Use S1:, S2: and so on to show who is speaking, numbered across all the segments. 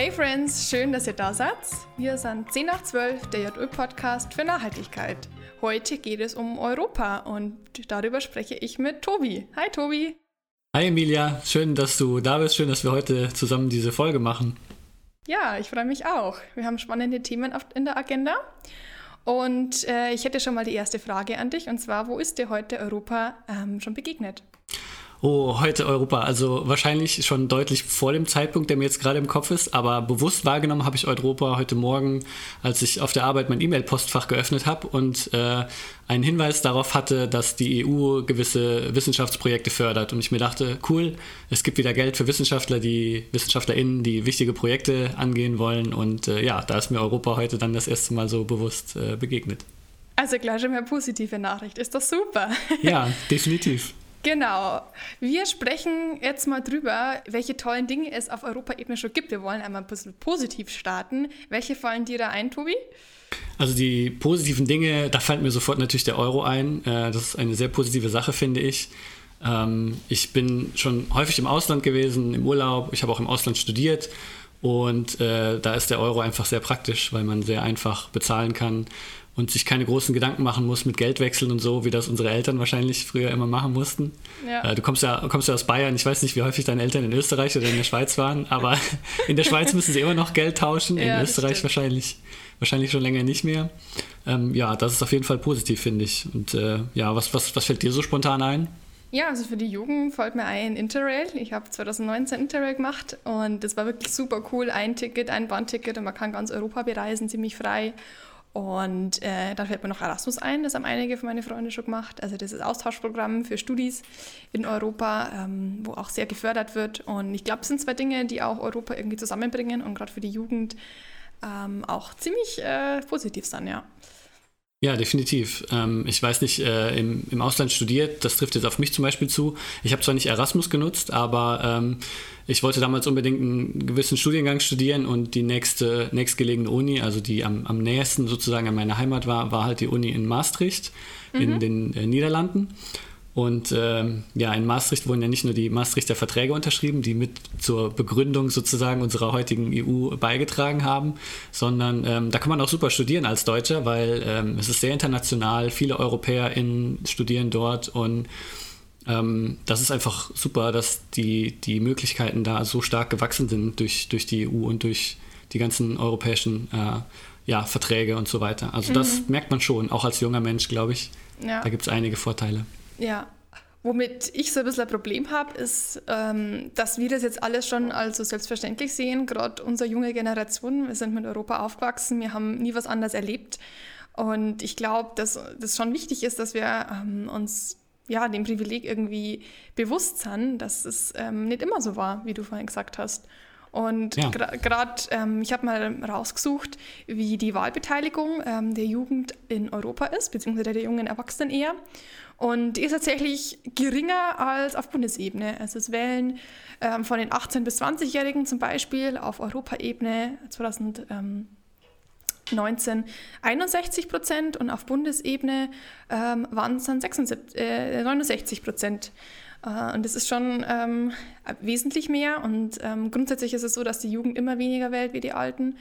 S1: Hey Friends, schön, dass ihr da seid. Wir sind 10 nach 12, der JÖ-Podcast für Nachhaltigkeit. Heute geht es um Europa und darüber spreche ich mit Tobi. Hi Tobi.
S2: Hi Emilia, schön, dass du da bist. Schön, dass wir heute zusammen diese Folge machen.
S1: Ja, ich freue mich auch. Wir haben spannende Themen in der Agenda. Und äh, ich hätte schon mal die erste Frage an dich, und zwar, wo ist dir heute Europa ähm, schon begegnet?
S2: Oh, heute Europa. Also wahrscheinlich schon deutlich vor dem Zeitpunkt, der mir jetzt gerade im Kopf ist. Aber bewusst wahrgenommen habe ich Europa heute Morgen, als ich auf der Arbeit mein E-Mail-Postfach geöffnet habe und äh, einen Hinweis darauf hatte, dass die EU gewisse Wissenschaftsprojekte fördert. Und ich mir dachte, cool, es gibt wieder Geld für Wissenschaftler, die WissenschaftlerInnen, die wichtige Projekte angehen wollen. Und äh, ja, da ist mir Europa heute dann das erste Mal so bewusst äh, begegnet.
S1: Also gleich schon eine positive Nachricht. Ist das super?
S2: Ja, definitiv.
S1: Genau. Wir sprechen jetzt mal drüber, welche tollen Dinge es auf Europaebene schon gibt. Wir wollen einmal ein bisschen positiv starten. Welche fallen dir da ein, Tobi?
S2: Also die positiven Dinge, da fällt mir sofort natürlich der Euro ein. Äh, das ist eine sehr positive Sache, finde ich. Ähm, ich bin schon häufig im Ausland gewesen, im Urlaub. Ich habe auch im Ausland studiert. Und äh, da ist der Euro einfach sehr praktisch, weil man sehr einfach bezahlen kann und sich keine großen Gedanken machen muss mit Geldwechseln und so, wie das unsere Eltern wahrscheinlich früher immer machen mussten. Ja. Äh, du kommst ja, kommst ja aus Bayern, ich weiß nicht, wie häufig deine Eltern in Österreich oder in der Schweiz waren, aber in der Schweiz müssen sie immer noch Geld tauschen, in ja, Österreich wahrscheinlich, wahrscheinlich schon länger nicht mehr. Ähm, ja, das ist auf jeden Fall positiv, finde ich. Und äh, ja, was, was, was fällt dir so spontan ein?
S1: Ja, also für die Jugend folgt mir ein Interrail. Ich habe 2019 Interrail gemacht und das war wirklich super cool. Ein Ticket, ein Bahnticket und man kann ganz Europa bereisen, ziemlich frei. Und äh, dann fällt mir noch Erasmus ein, das haben einige von meinen Freunden schon gemacht. Also das ist Austauschprogramm für Studis in Europa, ähm, wo auch sehr gefördert wird. Und ich glaube, es sind zwei Dinge, die auch Europa irgendwie zusammenbringen und gerade für die Jugend ähm, auch ziemlich äh, positiv sind, ja.
S2: Ja, definitiv. Ähm, ich weiß nicht, äh, im, im Ausland studiert, das trifft jetzt auf mich zum Beispiel zu. Ich habe zwar nicht Erasmus genutzt, aber ähm, ich wollte damals unbedingt einen gewissen Studiengang studieren und die nächste, nächstgelegene Uni, also die am, am nächsten sozusagen an meiner Heimat war, war halt die Uni in Maastricht mhm. in den äh, Niederlanden. Und ähm, ja, in Maastricht wurden ja nicht nur die Maastrichter Verträge unterschrieben, die mit zur Begründung sozusagen unserer heutigen EU beigetragen haben, sondern ähm, da kann man auch super studieren als Deutscher, weil ähm, es ist sehr international, viele EuropäerInnen studieren dort und ähm, das ist einfach super, dass die, die Möglichkeiten da so stark gewachsen sind durch, durch die EU und durch die ganzen europäischen äh, ja, Verträge und so weiter. Also das mhm. merkt man schon, auch als junger Mensch, glaube ich. Ja. Da gibt es einige Vorteile.
S1: Ja, Womit ich so ein bisschen ein Problem habe, ist, ähm, dass wir das jetzt alles schon als so selbstverständlich sehen. Gerade unsere junge Generation, wir sind mit Europa aufgewachsen, wir haben nie was anderes erlebt. Und ich glaube, dass das schon wichtig ist, dass wir ähm, uns ja, dem Privileg irgendwie bewusst sind, dass es ähm, nicht immer so war, wie du vorhin gesagt hast. Und ja. gerade, ähm, ich habe mal rausgesucht, wie die Wahlbeteiligung ähm, der Jugend in Europa ist, beziehungsweise der jungen Erwachsenen eher. Und die ist tatsächlich geringer als auf Bundesebene. Also es wählen ähm, von den 18- bis 20-Jährigen zum Beispiel auf Europaebene 2019 61 Prozent und auf Bundesebene ähm, waren es dann 76, äh, 69 Prozent. Äh, und das ist schon ähm, wesentlich mehr. Und ähm, grundsätzlich ist es so, dass die Jugend immer weniger wählt wie die Alten.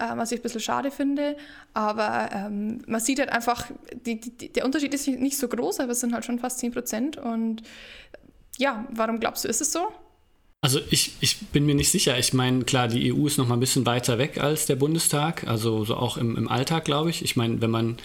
S1: Äh, was ich ein bisschen schade finde. Aber ähm, man sieht halt einfach, die, die, der Unterschied ist nicht so groß, aber es sind halt schon fast 10 Prozent. Und ja, warum glaubst du, ist es so?
S2: Also ich, ich bin mir nicht sicher. Ich meine, klar, die EU ist noch mal ein bisschen weiter weg als der Bundestag, also so auch im, im Alltag, glaube ich. Ich meine, wenn man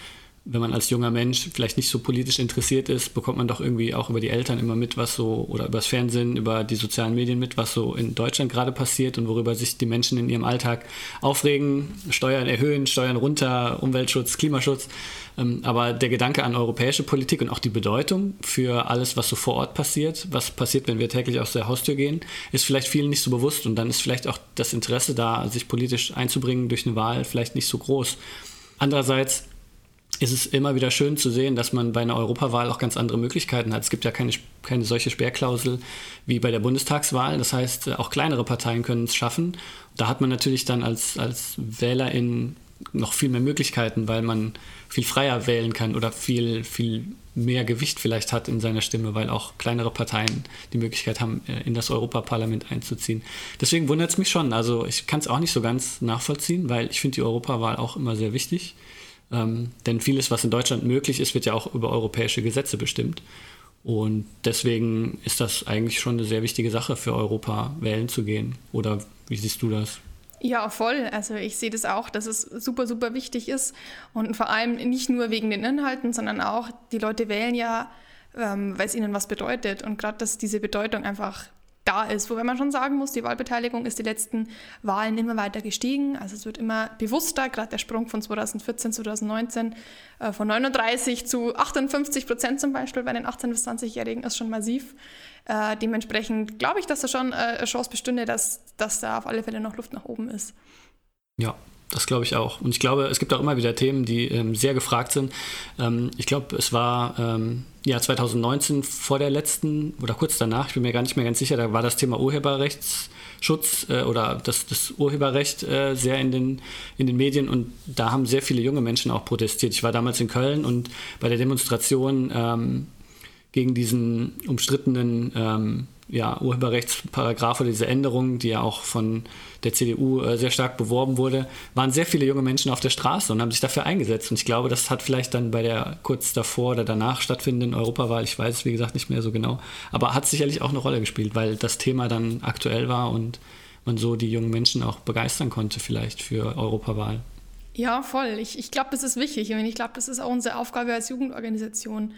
S2: wenn man als junger Mensch vielleicht nicht so politisch interessiert ist, bekommt man doch irgendwie auch über die Eltern immer mit, was so, oder über das Fernsehen, über die sozialen Medien mit, was so in Deutschland gerade passiert und worüber sich die Menschen in ihrem Alltag aufregen, Steuern erhöhen, Steuern runter, Umweltschutz, Klimaschutz. Ähm, aber der Gedanke an europäische Politik und auch die Bedeutung für alles, was so vor Ort passiert, was passiert, wenn wir täglich aus der Haustür gehen, ist vielleicht vielen nicht so bewusst und dann ist vielleicht auch das Interesse da, sich politisch einzubringen durch eine Wahl vielleicht nicht so groß. Andererseits ist es immer wieder schön zu sehen, dass man bei einer Europawahl auch ganz andere Möglichkeiten hat. Es gibt ja keine, keine solche Sperrklausel wie bei der Bundestagswahl. Das heißt, auch kleinere Parteien können es schaffen. Da hat man natürlich dann als, als Wählerin noch viel mehr Möglichkeiten, weil man viel freier wählen kann oder viel, viel mehr Gewicht vielleicht hat in seiner Stimme, weil auch kleinere Parteien die Möglichkeit haben, äh, in das Europaparlament einzuziehen. Deswegen wundert es mich schon. Also ich kann es auch nicht so ganz nachvollziehen, weil ich finde die Europawahl auch immer sehr wichtig. Ähm, denn vieles, was in Deutschland möglich ist, wird ja auch über europäische Gesetze bestimmt. Und deswegen ist das eigentlich schon eine sehr wichtige Sache für Europa, wählen zu gehen. Oder wie siehst du das?
S1: Ja, voll. Also ich sehe das auch, dass es super, super wichtig ist. Und vor allem nicht nur wegen den Inhalten, sondern auch, die Leute wählen ja, ähm, weil es ihnen was bedeutet. Und gerade, dass diese Bedeutung einfach da ist. Wobei man schon sagen muss, die Wahlbeteiligung ist die letzten Wahlen immer weiter gestiegen. Also es wird immer bewusster, gerade der Sprung von 2014, 2019 äh, von 39 zu 58 Prozent zum Beispiel bei den 18- bis 20-Jährigen ist schon massiv. Äh, dementsprechend glaube ich, dass da schon äh, eine Chance bestünde, dass, dass da auf alle Fälle noch Luft nach oben ist.
S2: Ja, das glaube ich auch. Und ich glaube, es gibt auch immer wieder Themen, die ähm, sehr gefragt sind. Ähm, ich glaube, es war ähm, ja 2019 vor der letzten oder kurz danach, ich bin mir gar nicht mehr ganz sicher, da war das Thema Urheberrechtsschutz äh, oder das, das Urheberrecht äh, sehr in den, in den Medien und da haben sehr viele junge Menschen auch protestiert. Ich war damals in Köln und bei der Demonstration ähm, gegen diesen umstrittenen ähm, ja, Urheberrechtsparagraph oder diese Änderung, die ja auch von der CDU äh, sehr stark beworben wurde, waren sehr viele junge Menschen auf der Straße und haben sich dafür eingesetzt. Und ich glaube, das hat vielleicht dann bei der kurz davor oder danach stattfindenden Europawahl, ich weiß es wie gesagt nicht mehr so genau, aber hat sicherlich auch eine Rolle gespielt, weil das Thema dann aktuell war und man so die jungen Menschen auch begeistern konnte vielleicht für Europawahl.
S1: Ja, voll. Ich, ich glaube, das ist wichtig und ich glaube, das ist auch unsere Aufgabe als Jugendorganisation.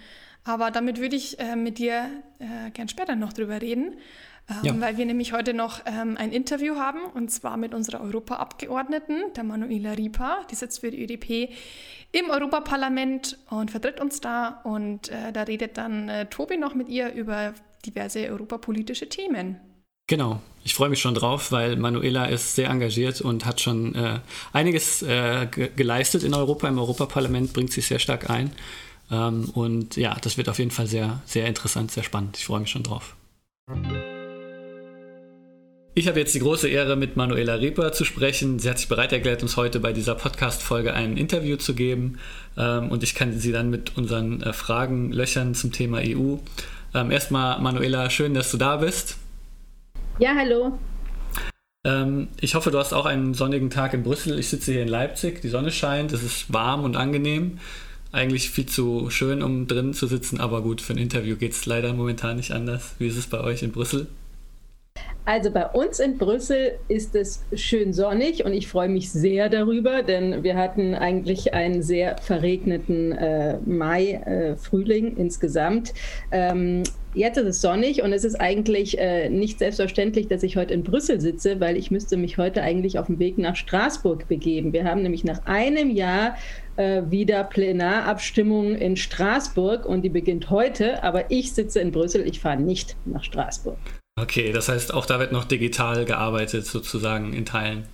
S1: Aber damit würde ich äh, mit dir äh, gern später noch drüber reden, ähm, ja. weil wir nämlich heute noch ähm, ein Interview haben und zwar mit unserer Europaabgeordneten, der Manuela Rieper. Die sitzt für die ÖDP im Europaparlament und vertritt uns da. Und äh, da redet dann äh, Tobi noch mit ihr über diverse europapolitische Themen.
S2: Genau, ich freue mich schon drauf, weil Manuela ist sehr engagiert und hat schon äh, einiges äh, geleistet in Europa, im Europaparlament, bringt sich sehr stark ein. Ähm, und ja, das wird auf jeden Fall sehr, sehr interessant, sehr spannend. Ich freue mich schon drauf. Ich habe jetzt die große Ehre, mit Manuela Reper zu sprechen. Sie hat sich bereit erklärt, uns heute bei dieser Podcast-Folge ein Interview zu geben. Ähm, und ich kann sie dann mit unseren äh, Fragen löchern zum Thema EU. Ähm, erstmal, Manuela, schön, dass du da bist.
S3: Ja, hallo.
S2: ich hoffe, du hast auch einen sonnigen Tag in Brüssel. Ich sitze hier in Leipzig, die Sonne scheint, es ist warm und angenehm eigentlich viel zu schön, um drin zu sitzen, aber gut, für ein Interview geht es leider momentan nicht anders. Wie ist es bei euch in Brüssel?
S3: Also bei uns in Brüssel ist es schön sonnig und ich freue mich sehr darüber, denn wir hatten eigentlich einen sehr verregneten äh, Mai, äh, Frühling insgesamt. Ähm, jetzt ist es sonnig und es ist eigentlich äh, nicht selbstverständlich, dass ich heute in Brüssel sitze, weil ich müsste mich heute eigentlich auf dem Weg nach Straßburg begeben. Wir haben nämlich nach einem Jahr äh, wieder Plenarabstimmung in Straßburg und die beginnt heute, aber ich sitze in Brüssel, ich fahre nicht nach Straßburg.
S2: Okay, das heißt, auch da wird noch digital gearbeitet, sozusagen in Teilen.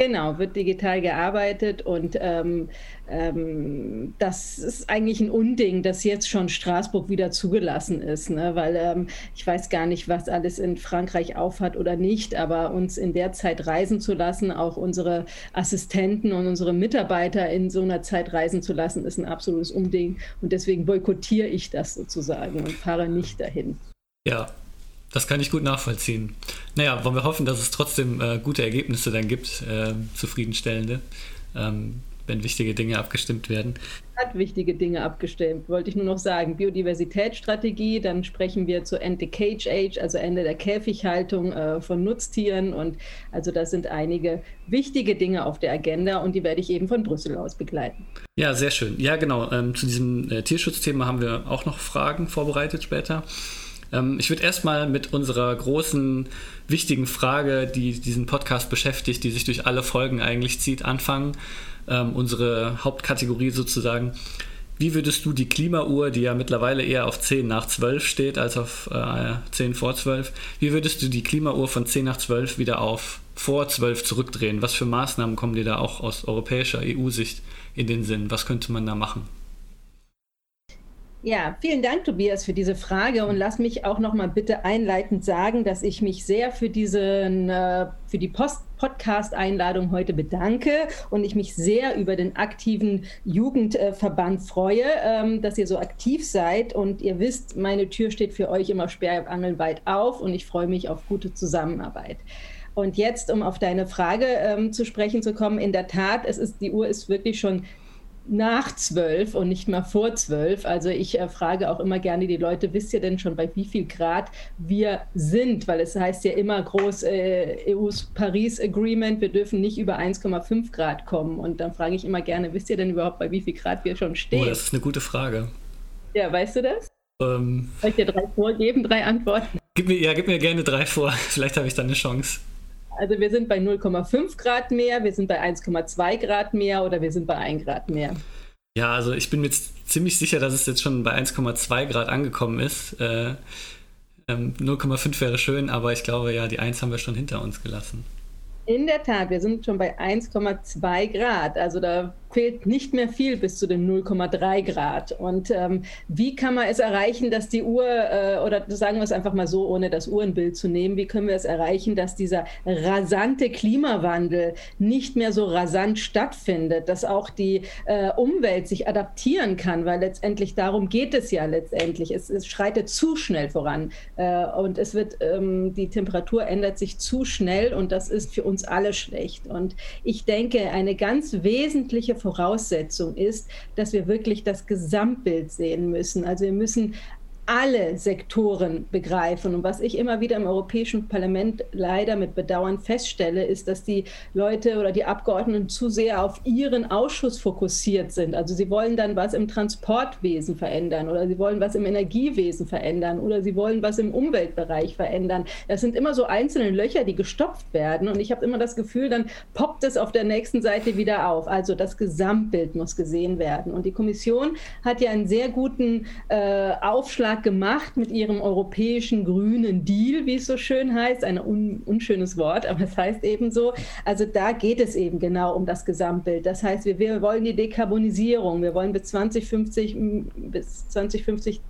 S3: Genau, wird digital gearbeitet und ähm, ähm, das ist eigentlich ein Unding, dass jetzt schon Straßburg wieder zugelassen ist, ne? weil ähm, ich weiß gar nicht, was alles in Frankreich aufhat oder nicht, aber uns in der Zeit reisen zu lassen, auch unsere Assistenten und unsere Mitarbeiter in so einer Zeit reisen zu lassen, ist ein absolutes Unding und deswegen boykottiere ich das sozusagen und fahre nicht dahin.
S2: Ja, das kann ich gut nachvollziehen. Naja, wollen wir hoffen, dass es trotzdem äh, gute Ergebnisse dann gibt, äh, zufriedenstellende, ähm, wenn wichtige Dinge abgestimmt werden.
S3: Hat wichtige Dinge abgestimmt, wollte ich nur noch sagen. Biodiversitätsstrategie, dann sprechen wir zu End the Cage Age, also Ende der Käfighaltung äh, von Nutztieren. Und also das sind einige wichtige Dinge auf der Agenda und die werde ich eben von Brüssel aus begleiten.
S2: Ja, sehr schön. Ja, genau. Ähm, zu diesem äh, Tierschutzthema haben wir auch noch Fragen vorbereitet später. Ähm, ich würde erstmal mit unserer großen, wichtigen Frage, die diesen Podcast beschäftigt, die sich durch alle Folgen eigentlich zieht, anfangen. Ähm, unsere Hauptkategorie sozusagen. Wie würdest du die Klimauhr, die ja mittlerweile eher auf 10 nach 12 steht als auf äh, 10 vor 12, wie würdest du die Klimauhr von 10 nach 12 wieder auf vor 12 zurückdrehen? Was für Maßnahmen kommen dir da auch aus europäischer EU-Sicht in den Sinn? Was könnte man da machen?
S3: Ja, vielen Dank, Tobias, für diese Frage und lass mich auch noch mal bitte einleitend sagen, dass ich mich sehr für diesen, äh, für die Podcast-Einladung heute bedanke und ich mich sehr über den aktiven Jugendverband freue, ähm, dass ihr so aktiv seid und ihr wisst, meine Tür steht für euch immer sperrangelweit auf und ich freue mich auf gute Zusammenarbeit. Und jetzt, um auf deine Frage ähm, zu sprechen zu kommen, in der Tat, es ist, die Uhr ist wirklich schon nach zwölf und nicht mal vor zwölf. Also ich äh, frage auch immer gerne die Leute, wisst ihr denn schon, bei wie viel Grad wir sind? Weil es heißt ja immer groß äh, EUs Paris Agreement, wir dürfen nicht über 1,5 Grad kommen. Und dann frage ich immer gerne, wisst ihr denn überhaupt, bei wie viel Grad wir schon stehen? Oh,
S2: das ist eine gute Frage.
S3: Ja, weißt du das? Ähm, Soll ich dir drei vorgeben, drei Antworten?
S2: Gib mir, ja, gib mir gerne drei vor. Vielleicht habe ich dann eine Chance.
S3: Also wir sind bei 0,5 Grad mehr, wir sind bei 1,2 Grad mehr oder wir sind bei 1 Grad mehr.
S2: Ja, also ich bin mir ziemlich sicher, dass es jetzt schon bei 1,2 Grad angekommen ist. Äh, ähm, 0,5 wäre schön, aber ich glaube ja, die 1 haben wir schon hinter uns gelassen.
S3: In der Tat, wir sind schon bei 1,2 Grad. Also da fehlt nicht mehr viel bis zu den 0,3 Grad. Und ähm, wie kann man es erreichen, dass die Uhr, äh, oder sagen wir es einfach mal so, ohne das Uhrenbild zu nehmen, wie können wir es erreichen, dass dieser rasante Klimawandel nicht mehr so rasant stattfindet, dass auch die äh, Umwelt sich adaptieren kann, weil letztendlich darum geht es ja letztendlich. Es, es schreitet zu schnell voran äh, und es wird, ähm, die Temperatur ändert sich zu schnell und das ist für uns alle schlecht. Und ich denke, eine ganz wesentliche Voraussetzung ist, dass wir wirklich das Gesamtbild sehen müssen. Also wir müssen alle Sektoren begreifen. Und was ich immer wieder im Europäischen Parlament leider mit Bedauern feststelle, ist, dass die Leute oder die Abgeordneten zu sehr auf ihren Ausschuss fokussiert sind. Also sie wollen dann was im Transportwesen verändern oder sie wollen was im Energiewesen verändern oder sie wollen was im Umweltbereich verändern. Das sind immer so einzelne Löcher, die gestopft werden. Und ich habe immer das Gefühl, dann poppt es auf der nächsten Seite wieder auf. Also das Gesamtbild muss gesehen werden. Und die Kommission hat ja einen sehr guten äh, Aufschlag gemacht mit ihrem europäischen grünen Deal, wie es so schön heißt. Ein un unschönes Wort, aber es heißt eben so. Also da geht es eben genau um das Gesamtbild. Das heißt, wir, wir wollen die Dekarbonisierung. Wir wollen bis 2050, bis 2050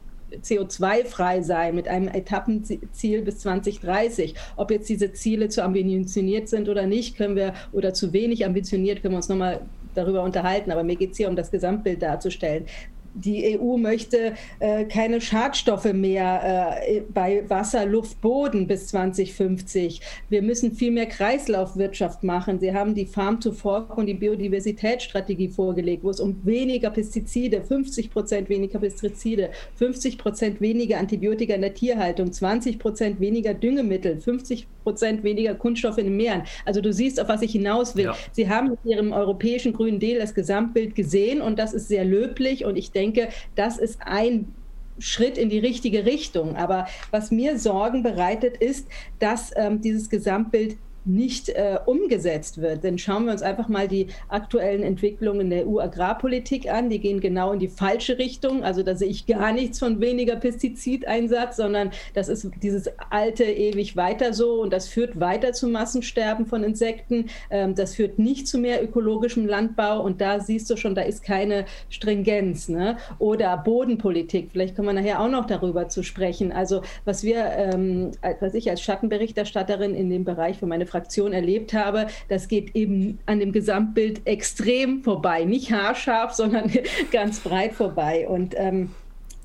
S3: CO2-frei sein mit einem Etappenziel bis 2030. Ob jetzt diese Ziele zu ambitioniert sind oder nicht, können wir, oder zu wenig ambitioniert, können wir uns nochmal darüber unterhalten. Aber mir geht es hier um das Gesamtbild darzustellen die EU möchte äh, keine Schadstoffe mehr äh, bei Wasser, Luft, Boden bis 2050. Wir müssen viel mehr Kreislaufwirtschaft machen. Sie haben die Farm to Fork und die Biodiversitätsstrategie vorgelegt, wo es um weniger Pestizide, 50 Prozent weniger Pestizide, 50 Prozent weniger Antibiotika in der Tierhaltung, 20 Prozent weniger Düngemittel, 50 Prozent weniger Kunststoffe in den Meeren. Also du siehst, auf was ich hinaus will. Ja. Sie haben mit ihrem europäischen Grünen Deal das Gesamtbild gesehen und das ist sehr löblich und ich denke, denke, das ist ein Schritt in die richtige Richtung. Aber was mir Sorgen bereitet, ist, dass ähm, dieses Gesamtbild nicht äh, umgesetzt wird. Denn schauen wir uns einfach mal die aktuellen Entwicklungen der EU-Agrarpolitik an. Die gehen genau in die falsche Richtung. Also da sehe ich gar nichts von weniger Pestizideinsatz, sondern das ist dieses alte ewig weiter so und das führt weiter zu Massensterben von Insekten. Ähm, das führt nicht zu mehr ökologischem Landbau und da siehst du schon, da ist keine Stringenz. Ne? Oder Bodenpolitik. Vielleicht kommen wir nachher auch noch darüber zu sprechen. Also was wir, ähm, was ich als Schattenberichterstatterin in dem Bereich für meine Fraktion erlebt habe, das geht eben an dem Gesamtbild extrem vorbei. Nicht haarscharf, sondern ganz breit vorbei. Und ähm,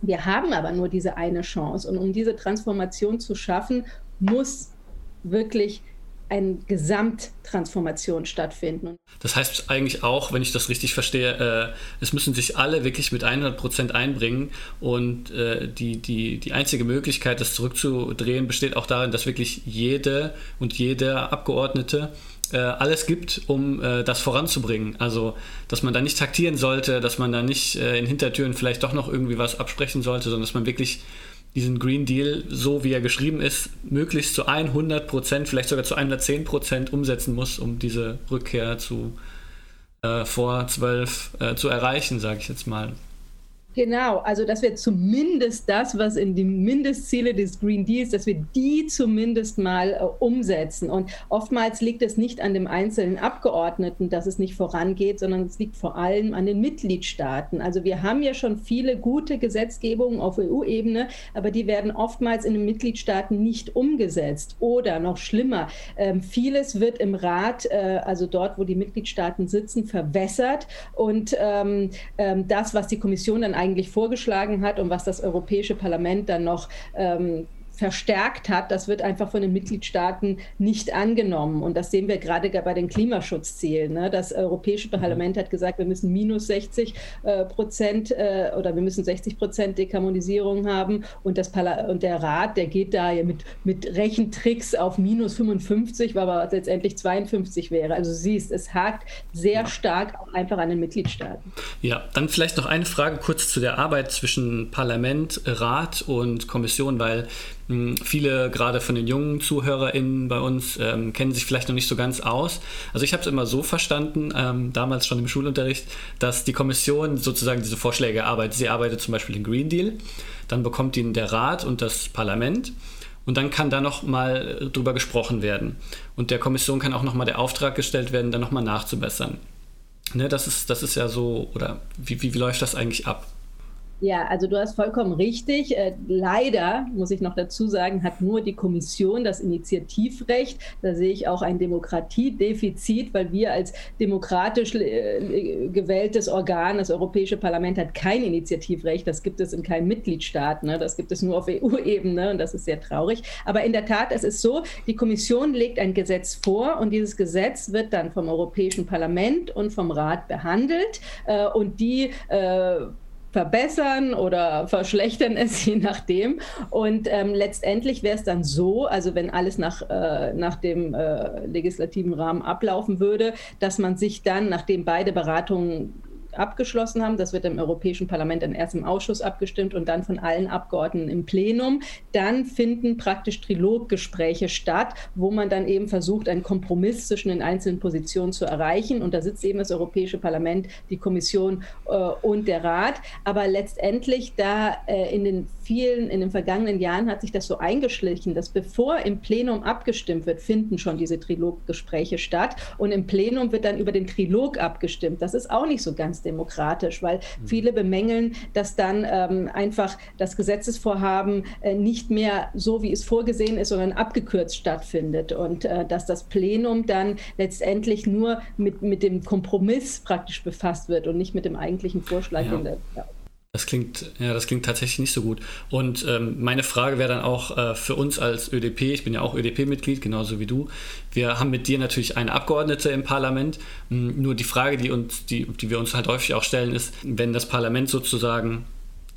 S3: wir haben aber nur diese eine Chance. Und um diese Transformation zu schaffen, muss wirklich eine Gesamttransformation stattfinden.
S2: Das heißt eigentlich auch, wenn ich das richtig verstehe, äh, es müssen sich alle wirklich mit 100 Prozent einbringen und äh, die, die, die einzige Möglichkeit, das zurückzudrehen, besteht auch darin, dass wirklich jede und jeder Abgeordnete äh, alles gibt, um äh, das voranzubringen. Also, dass man da nicht taktieren sollte, dass man da nicht äh, in Hintertüren vielleicht doch noch irgendwie was absprechen sollte, sondern dass man wirklich diesen Green Deal, so wie er geschrieben ist, möglichst zu 100 Prozent, vielleicht sogar zu 110 Prozent umsetzen muss, um diese Rückkehr zu äh, vor 12 äh, zu erreichen, sage ich jetzt mal.
S3: Genau, also dass wir zumindest das, was in die Mindestziele des Green Deals, dass wir die zumindest mal äh, umsetzen. Und oftmals liegt es nicht an dem einzelnen Abgeordneten, dass es nicht vorangeht, sondern es liegt vor allem an den Mitgliedstaaten. Also wir haben ja schon viele gute Gesetzgebungen auf EU-Ebene, aber die werden oftmals in den Mitgliedstaaten nicht umgesetzt. Oder noch schlimmer, äh, vieles wird im Rat, äh, also dort, wo die Mitgliedstaaten sitzen, verwässert. Und ähm, ähm, das, was die Kommission dann vorgeschlagen hat und was das Europäische Parlament dann noch ähm, verstärkt hat, das wird einfach von den Mitgliedstaaten nicht angenommen. Und das sehen wir gerade bei den Klimaschutzzielen. Ne? Das Europäische mhm. Parlament hat gesagt, wir müssen minus 60 äh, Prozent äh, oder wir müssen 60 Prozent Dekarbonisierung haben. Und, das und der Rat, der geht da ja mit, mit Rechentricks auf minus 55, aber letztendlich 52 wäre. Also du siehst, es hakt sehr ja. stark auch einfach an den Mitgliedstaaten.
S2: Ja, dann vielleicht noch eine Frage kurz zu der Arbeit zwischen Parlament, Rat und Kommission, weil viele, gerade von den jungen ZuhörerInnen bei uns, ähm, kennen sich vielleicht noch nicht so ganz aus. Also ich habe es immer so verstanden, ähm, damals schon im Schulunterricht, dass die Kommission sozusagen diese Vorschläge arbeitet. Sie arbeitet zum Beispiel den Green Deal, dann bekommt ihn der Rat und das Parlament und dann kann da noch mal drüber gesprochen werden. Und der Kommission kann auch noch mal der Auftrag gestellt werden, dann noch mal nachzubessern. Ne, das, ist, das ist ja so, oder wie, wie, wie läuft das eigentlich ab?
S3: Ja, also du hast vollkommen richtig. Äh, leider, muss ich noch dazu sagen, hat nur die Kommission das Initiativrecht. Da sehe ich auch ein Demokratiedefizit, weil wir als demokratisch äh, gewähltes Organ, das Europäische Parlament, hat kein Initiativrecht. Das gibt es in keinem Mitgliedstaat. Ne? Das gibt es nur auf EU-Ebene und das ist sehr traurig. Aber in der Tat, es ist so, die Kommission legt ein Gesetz vor und dieses Gesetz wird dann vom Europäischen Parlament und vom Rat behandelt äh, und die verbessern oder verschlechtern es, je nachdem. Und ähm, letztendlich wäre es dann so, also wenn alles nach, äh, nach dem äh, legislativen Rahmen ablaufen würde, dass man sich dann, nachdem beide Beratungen abgeschlossen haben. Das wird im Europäischen Parlament dann erst im Ausschuss abgestimmt und dann von allen Abgeordneten im Plenum. Dann finden praktisch Triloggespräche statt, wo man dann eben versucht, einen Kompromiss zwischen den einzelnen Positionen zu erreichen. Und da sitzt eben das Europäische Parlament, die Kommission äh, und der Rat. Aber letztendlich da äh, in den vielen, in den vergangenen Jahren hat sich das so eingeschlichen, dass bevor im Plenum abgestimmt wird, finden schon diese Triloggespräche statt. Und im Plenum wird dann über den Trilog abgestimmt. Das ist auch nicht so ganz demokratisch, weil mhm. viele bemängeln, dass dann ähm, einfach das Gesetzesvorhaben äh, nicht mehr so, wie es vorgesehen ist, sondern abgekürzt stattfindet und äh, dass das Plenum dann letztendlich nur mit, mit dem Kompromiss praktisch befasst wird und nicht mit dem eigentlichen Vorschlag. Ja. Der, ja.
S2: Das klingt, ja, das klingt tatsächlich nicht so gut. Und ähm, meine Frage wäre dann auch äh, für uns als ÖDP, ich bin ja auch ÖDP-Mitglied, genauso wie du. Wir haben mit dir natürlich eine Abgeordnete im Parlament. Hm, nur die Frage, die, uns, die, die wir uns halt häufig auch stellen, ist, wenn das Parlament sozusagen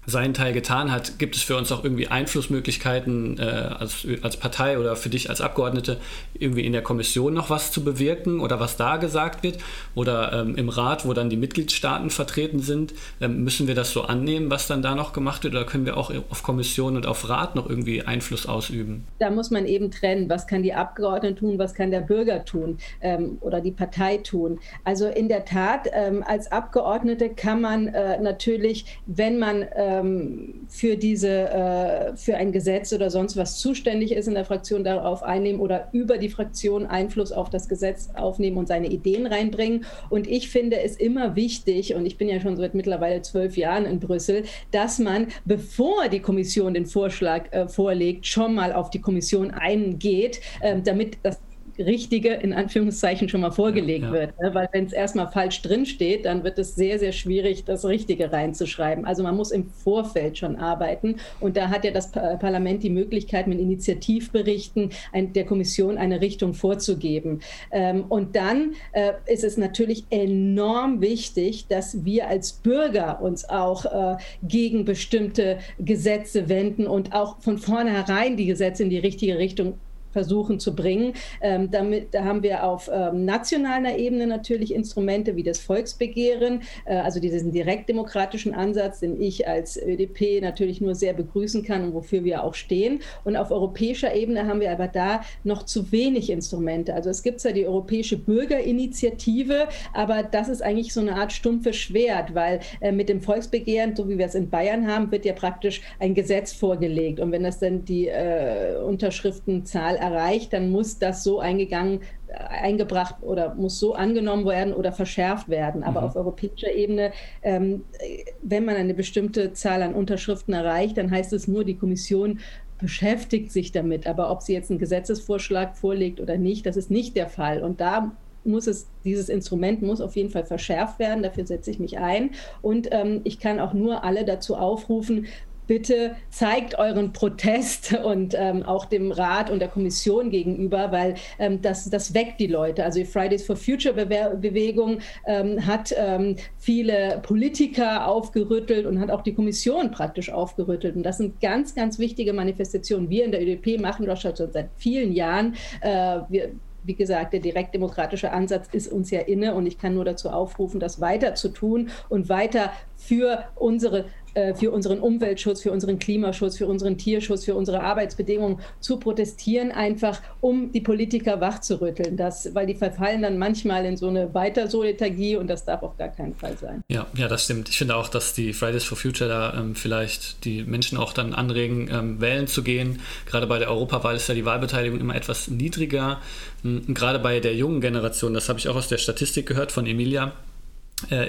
S2: seinen Teil getan hat, gibt es für uns auch irgendwie Einflussmöglichkeiten äh, als, als Partei oder für dich als Abgeordnete irgendwie in der Kommission noch was zu bewirken oder was da gesagt wird oder ähm, im Rat, wo dann die Mitgliedstaaten vertreten sind, ähm, müssen wir das so annehmen, was dann da noch gemacht wird oder können wir auch auf Kommission und auf Rat noch irgendwie Einfluss ausüben?
S3: Da muss man eben trennen, was kann die Abgeordnete tun, was kann der Bürger tun ähm, oder die Partei tun. Also in der Tat, ähm, als Abgeordnete kann man äh, natürlich, wenn man äh, ähm, für diese, äh, für ein Gesetz oder sonst was zuständig ist in der Fraktion, darauf einnehmen oder über die Fraktion Einfluss auf das Gesetz aufnehmen und seine Ideen reinbringen. Und ich finde es immer wichtig, und ich bin ja schon seit mittlerweile zwölf Jahren in Brüssel, dass man, bevor die Kommission den Vorschlag äh, vorlegt, schon mal auf die Kommission eingeht, äh, damit das Richtige in Anführungszeichen schon mal vorgelegt ja, ja. wird. Ne? Weil wenn es erstmal falsch drinsteht, dann wird es sehr, sehr schwierig, das Richtige reinzuschreiben. Also man muss im Vorfeld schon arbeiten. Und da hat ja das Parlament die Möglichkeit, mit Initiativberichten ein, der Kommission eine Richtung vorzugeben. Ähm, und dann äh, ist es natürlich enorm wichtig, dass wir als Bürger uns auch äh, gegen bestimmte Gesetze wenden und auch von vornherein die Gesetze in die richtige Richtung versuchen zu bringen. Ähm, damit, da haben wir auf ähm, nationaler Ebene natürlich Instrumente wie das Volksbegehren, äh, also diesen direktdemokratischen Ansatz, den ich als ÖDP natürlich nur sehr begrüßen kann und wofür wir auch stehen. Und auf europäischer Ebene haben wir aber da noch zu wenig Instrumente. Also es gibt ja die Europäische Bürgerinitiative, aber das ist eigentlich so eine Art stumpfes Schwert, weil äh, mit dem Volksbegehren, so wie wir es in Bayern haben, wird ja praktisch ein Gesetz vorgelegt. Und wenn das dann die äh, Unterschriftenzahl erreicht, dann muss das so eingegangen eingebracht oder muss so angenommen werden oder verschärft werden. Aber mhm. auf europäischer Ebene, ähm, wenn man eine bestimmte Zahl an Unterschriften erreicht, dann heißt es nur, die Kommission beschäftigt sich damit. Aber ob sie jetzt einen Gesetzesvorschlag vorlegt oder nicht, das ist nicht der Fall. Und da muss es, dieses Instrument muss auf jeden Fall verschärft werden. Dafür setze ich mich ein. Und ähm, ich kann auch nur alle dazu aufrufen, bitte zeigt euren Protest und ähm, auch dem Rat und der Kommission gegenüber, weil ähm, das, das weckt die Leute. Also die Fridays for Future Bewe Bewegung ähm, hat ähm, viele Politiker aufgerüttelt und hat auch die Kommission praktisch aufgerüttelt. Und das sind ganz, ganz wichtige Manifestationen. Wir in der ÖDP machen das schon seit vielen Jahren. Äh, wir, wie gesagt, der direktdemokratische Ansatz ist uns ja inne und ich kann nur dazu aufrufen, das weiter zu tun und weiter für unsere für unseren Umweltschutz, für unseren Klimaschutz, für unseren Tierschutz, für unsere Arbeitsbedingungen zu protestieren, einfach um die Politiker wachzurütteln. Das, weil die verfallen dann manchmal in so eine Weitersolithagie und das darf auf gar keinen Fall sein.
S2: Ja, ja, das stimmt. Ich finde auch, dass die Fridays for Future da ähm, vielleicht die Menschen auch dann anregen, ähm, wählen zu gehen. Gerade bei der Europawahl ist ja die Wahlbeteiligung immer etwas niedriger. Und gerade bei der jungen Generation, das habe ich auch aus der Statistik gehört von Emilia, äh,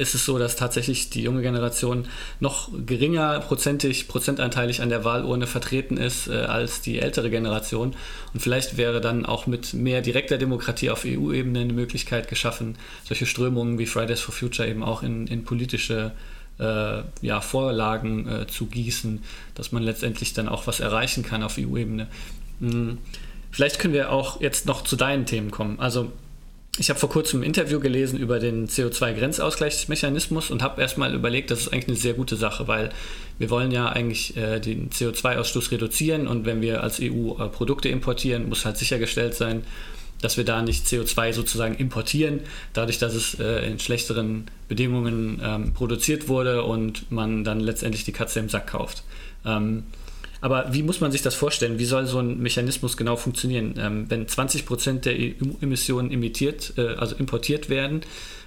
S2: ist es so, dass tatsächlich die junge Generation noch geringer prozentig, prozentanteilig an der Wahlurne vertreten ist äh, als die ältere Generation. Und vielleicht wäre dann auch mit mehr direkter Demokratie auf EU-Ebene eine Möglichkeit geschaffen, solche Strömungen wie Fridays for Future eben auch in, in politische äh, ja, Vorlagen äh, zu gießen, dass man letztendlich dann auch was erreichen kann auf EU-Ebene. Hm. Vielleicht können wir auch jetzt noch zu deinen Themen kommen. Also ich habe vor kurzem ein Interview gelesen über den CO2-Grenzausgleichsmechanismus und habe erstmal überlegt, das ist eigentlich eine sehr gute Sache, weil wir wollen ja eigentlich äh, den CO2-Ausstoß reduzieren und wenn wir als EU äh, Produkte importieren, muss halt sichergestellt sein, dass wir da nicht CO2 sozusagen importieren, dadurch, dass es äh, in schlechteren Bedingungen ähm, produziert wurde und man dann letztendlich die Katze im Sack kauft. Ähm, aber wie muss man sich das vorstellen? Wie soll so ein Mechanismus genau funktionieren? Ähm, wenn 20 Prozent der Emissionen emittiert, äh, also importiert werden,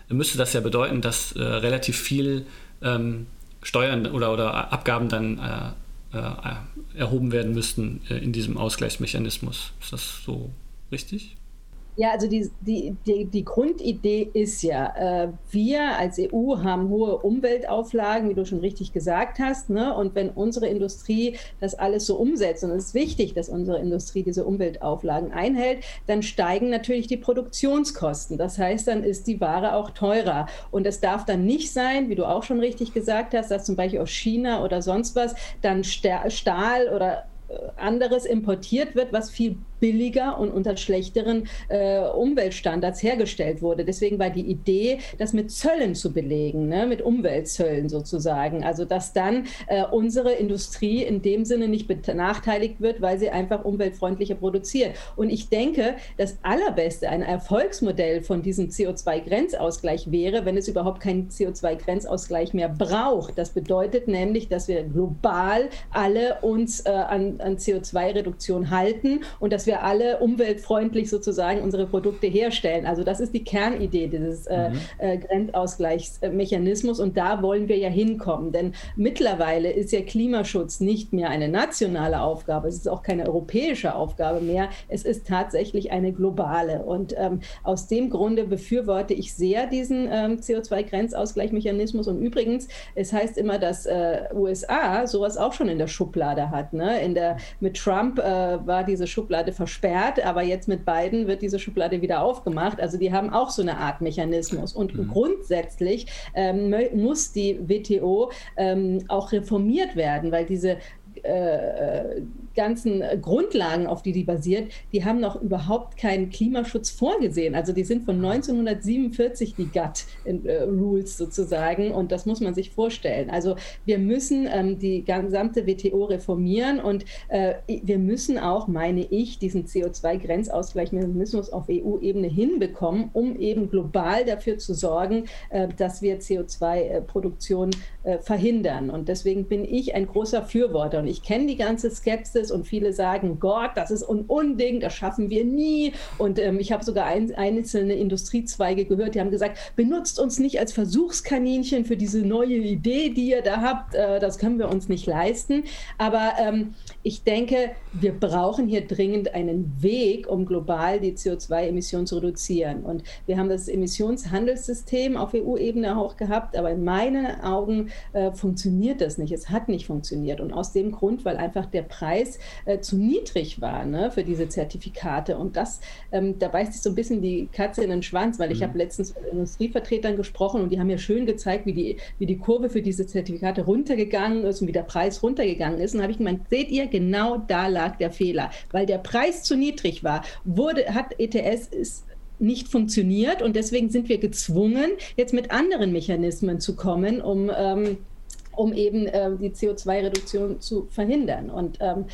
S2: müsste das ja bedeuten, dass äh, relativ viel ähm, Steuern oder, oder Abgaben dann äh, äh erhoben werden müssten äh, in diesem Ausgleichsmechanismus. Ist das so richtig?
S3: Ja, also die, die, die, die Grundidee ist ja, äh, wir als EU haben hohe Umweltauflagen, wie du schon richtig gesagt hast. Ne? Und wenn unsere Industrie das alles so umsetzt, und es ist wichtig, dass unsere Industrie diese Umweltauflagen einhält, dann steigen natürlich die Produktionskosten. Das heißt, dann ist die Ware auch teurer. Und es darf dann nicht sein, wie du auch schon richtig gesagt hast, dass zum Beispiel aus China oder sonst was dann Stahl oder äh, anderes importiert wird, was viel billiger und unter schlechteren äh, Umweltstandards hergestellt wurde. Deswegen war die Idee, das mit Zöllen zu belegen, ne? mit Umweltzöllen sozusagen. Also dass dann äh, unsere Industrie in dem Sinne nicht benachteiligt wird, weil sie einfach umweltfreundlicher produziert. Und ich denke, das Allerbeste, ein Erfolgsmodell von diesem CO2-Grenzausgleich wäre, wenn es überhaupt keinen CO2-Grenzausgleich mehr braucht. Das bedeutet nämlich, dass wir global alle uns äh, an, an CO2-Reduktion halten und dass wir wir alle umweltfreundlich sozusagen unsere Produkte herstellen. Also das ist die Kernidee dieses äh, mhm. äh, Grenzausgleichsmechanismus und da wollen wir ja hinkommen. Denn mittlerweile ist ja Klimaschutz nicht mehr eine nationale Aufgabe, es ist auch keine europäische Aufgabe mehr, es ist tatsächlich eine globale. Und ähm, aus dem Grunde befürworte ich sehr diesen ähm, CO2-Grenzausgleichsmechanismus. Und übrigens, es heißt immer, dass äh, USA sowas auch schon in der Schublade hat. Ne? In der, mit Trump äh, war diese Schublade versperrt, aber jetzt mit beiden wird diese Schublade wieder aufgemacht. Also die haben auch so eine Art Mechanismus. Und mhm. grundsätzlich ähm, muss die WTO ähm, auch reformiert werden, weil diese äh, ganzen Grundlagen, auf die die basiert, die haben noch überhaupt keinen Klimaschutz vorgesehen. Also die sind von 1947 die GATT-Rules äh, sozusagen und das muss man sich vorstellen. Also wir müssen ähm, die gesamte WTO reformieren und äh, wir müssen auch, meine ich, diesen CO2-Grenzausgleichmechanismus auf EU-Ebene hinbekommen, um eben global dafür zu sorgen, äh, dass wir CO2-Produktion äh, verhindern. Und deswegen bin ich ein großer Fürworter und ich kenne die ganze Skepsis und viele sagen, Gott, das ist ein Unding, das schaffen wir nie. Und ähm, ich habe sogar ein, einzelne Industriezweige gehört, die haben gesagt, benutzt uns nicht als Versuchskaninchen für diese neue Idee, die ihr da habt. Äh, das können wir uns nicht leisten. Aber ähm, ich denke, wir brauchen hier dringend einen Weg, um global die CO2-Emissionen zu reduzieren. Und wir haben das Emissionshandelssystem auf EU-Ebene auch gehabt, aber in meinen Augen äh, funktioniert das nicht. Es hat nicht funktioniert. Und aus dem Grund, weil einfach der Preis äh, zu niedrig war ne, für diese Zertifikate. Und das, ähm, da beißt sich so ein bisschen die Katze in den Schwanz, weil ich mhm. habe letztens mit Industrievertretern gesprochen und die haben mir schön gezeigt, wie die, wie die Kurve für diese Zertifikate runtergegangen ist und wie der Preis runtergegangen ist. Und habe ich gemeint, seht ihr, genau da lag der Fehler, weil der Preis zu niedrig war, wurde, hat ETS ist nicht funktioniert und deswegen sind wir gezwungen, jetzt mit anderen Mechanismen zu kommen, um, ähm, um eben äh, die CO2-Reduktion zu verhindern. Und ähm,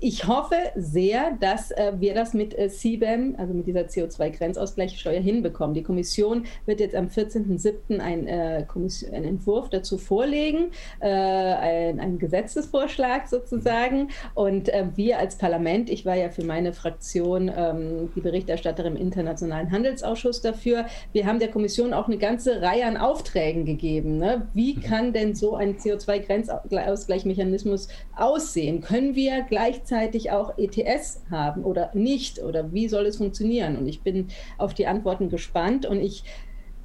S3: ich hoffe sehr, dass äh, wir das mit äh, CBAM, also mit dieser CO2-Grenzausgleichssteuer, hinbekommen. Die Kommission wird jetzt am 14.07. Ein, äh, einen Entwurf dazu vorlegen, äh, ein, einen Gesetzesvorschlag sozusagen. Und äh, wir als Parlament, ich war ja für meine Fraktion ähm, die Berichterstatterin im Internationalen Handelsausschuss dafür, wir haben der Kommission auch eine ganze Reihe an Aufträgen gegeben. Ne? Wie mhm. kann denn so ein CO2-Grenzausgleichsmechanismus aussehen? Können wir gleich gleichzeitig auch ETS haben oder nicht? Oder wie soll es funktionieren? Und ich bin auf die Antworten gespannt und ich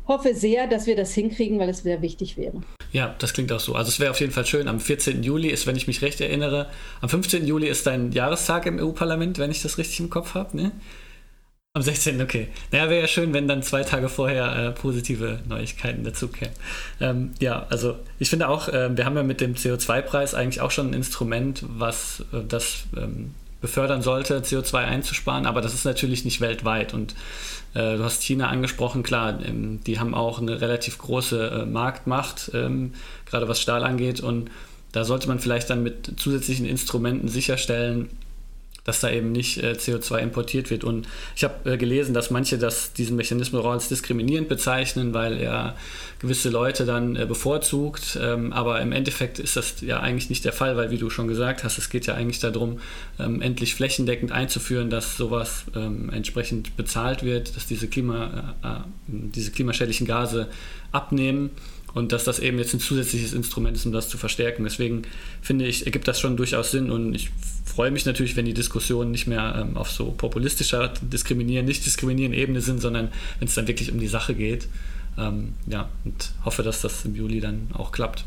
S3: hoffe sehr, dass wir das hinkriegen, weil es sehr wichtig wäre.
S2: Ja, das klingt auch so. Also es wäre auf jeden Fall schön. Am 14. Juli ist, wenn ich mich recht erinnere, am 15. Juli ist dein Jahrestag im EU-Parlament, wenn ich das richtig im Kopf habe. Ne? Am 16. okay. Naja, wäre ja schön, wenn dann zwei Tage vorher äh, positive Neuigkeiten dazu kämen. Ähm, ja, also ich finde auch, äh, wir haben ja mit dem CO2-Preis eigentlich auch schon ein Instrument, was äh, das ähm, befördern sollte, CO2 einzusparen, aber das ist natürlich nicht weltweit. Und äh, du hast China angesprochen, klar, ähm, die haben auch eine relativ große äh, Marktmacht, ähm, gerade was Stahl angeht. Und da sollte man vielleicht dann mit zusätzlichen Instrumenten sicherstellen, dass da eben nicht äh, CO2 importiert wird. Und ich habe äh, gelesen, dass manche das, diesen Mechanismus auch als diskriminierend bezeichnen, weil er gewisse Leute dann äh, bevorzugt. Ähm, aber im Endeffekt ist das ja eigentlich nicht der Fall, weil wie du schon gesagt hast, es geht ja eigentlich darum, ähm, endlich flächendeckend einzuführen, dass sowas ähm, entsprechend bezahlt wird, dass diese, Klima, äh, äh, diese klimaschädlichen Gase abnehmen und dass das eben jetzt ein zusätzliches Instrument ist, um das zu verstärken. Deswegen finde ich, ergibt das schon durchaus Sinn und ich freue mich natürlich, wenn die Diskussionen nicht mehr ähm, auf so populistischer Diskriminieren, nicht diskriminieren Ebene sind, sondern wenn es dann wirklich um die Sache geht. Ähm, ja, und hoffe, dass das im Juli dann auch klappt.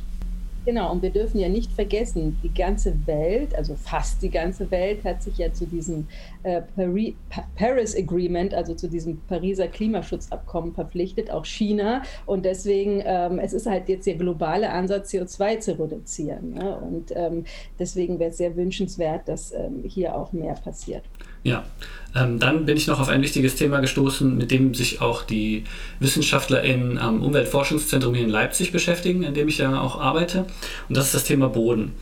S3: Genau, und wir dürfen ja nicht vergessen, die ganze Welt, also fast die ganze Welt, hat sich ja zu diesem äh, Paris, Paris Agreement, also zu diesem Pariser Klimaschutzabkommen verpflichtet, auch China. Und deswegen, ähm, es ist halt jetzt der globale Ansatz, CO2 zu reduzieren. Ne? Und ähm, deswegen wäre es sehr wünschenswert, dass ähm, hier auch mehr passiert.
S2: Ja, ähm, dann bin ich noch auf ein wichtiges Thema gestoßen, mit dem sich auch die WissenschaftlerInnen am Umweltforschungszentrum hier in Leipzig beschäftigen, in dem ich ja auch arbeite. Und das ist das Thema Boden.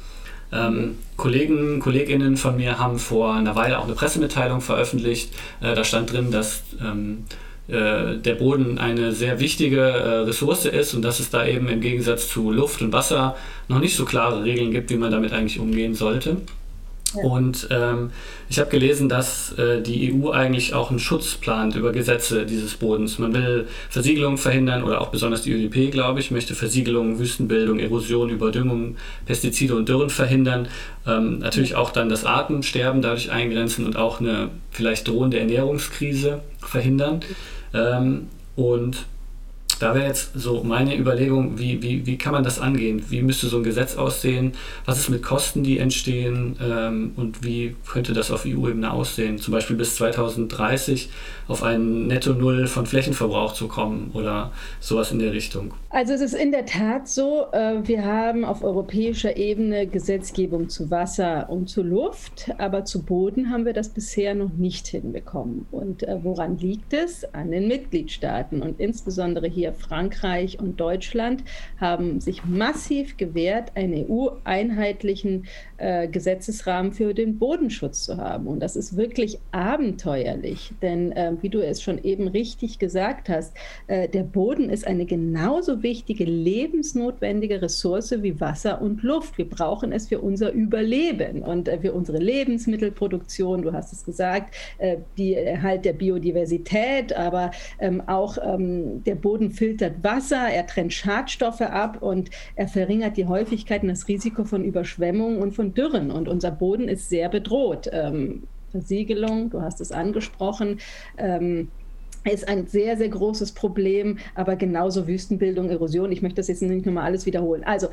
S2: Ähm, Kollegen, Kolleginnen von mir haben vor einer Weile auch eine Pressemitteilung veröffentlicht. Äh, da stand drin, dass ähm, äh, der Boden eine sehr wichtige äh, Ressource ist und dass es da eben im Gegensatz zu Luft und Wasser noch nicht so klare Regeln gibt, wie man damit eigentlich umgehen sollte. Und ähm, ich habe gelesen, dass äh, die EU eigentlich auch einen Schutz plant über Gesetze dieses Bodens. Man will Versiegelung verhindern oder auch besonders die ÖDP, glaube ich, möchte Versiegelung, Wüstenbildung, Erosion, Überdüngung, Pestizide und Dürren verhindern. Ähm, natürlich auch dann das Artensterben dadurch eingrenzen und auch eine vielleicht drohende Ernährungskrise verhindern. Ähm, und da wäre jetzt so meine Überlegung, wie, wie, wie kann man das angehen? Wie müsste so ein Gesetz aussehen? Was ist mit Kosten, die entstehen? Ähm, und wie könnte das auf EU-Ebene aussehen? Zum Beispiel bis 2030 auf einen Netto-Null von Flächenverbrauch zu kommen oder sowas in der Richtung.
S3: Also es ist in der Tat so, äh, wir haben auf europäischer Ebene Gesetzgebung zu Wasser und zu Luft, aber zu Boden haben wir das bisher noch nicht hinbekommen. Und äh, woran liegt es? An den Mitgliedstaaten und insbesondere hier Frankreich und Deutschland haben sich massiv gewehrt, einen EU-einheitlichen äh, Gesetzesrahmen für den Bodenschutz zu haben. Und das ist wirklich abenteuerlich, denn wie du es schon eben richtig gesagt hast, der Boden ist eine genauso wichtige lebensnotwendige Ressource wie Wasser und Luft. Wir brauchen es für unser Überleben und äh, für unsere Lebensmittelproduktion. Du hast es gesagt, äh, die Erhalt der Biodiversität, aber ähm, auch ähm, der Boden filtert Wasser, er trennt Schadstoffe ab und er verringert die Häufigkeit und das Risiko von Überschwemmungen und von Dürren. Und unser Boden ist sehr bedroht. Ähm, Versiegelung, du hast es angesprochen ist ein sehr, sehr großes Problem, aber genauso Wüstenbildung, Erosion. Ich möchte das jetzt nicht nochmal alles wiederholen. Also,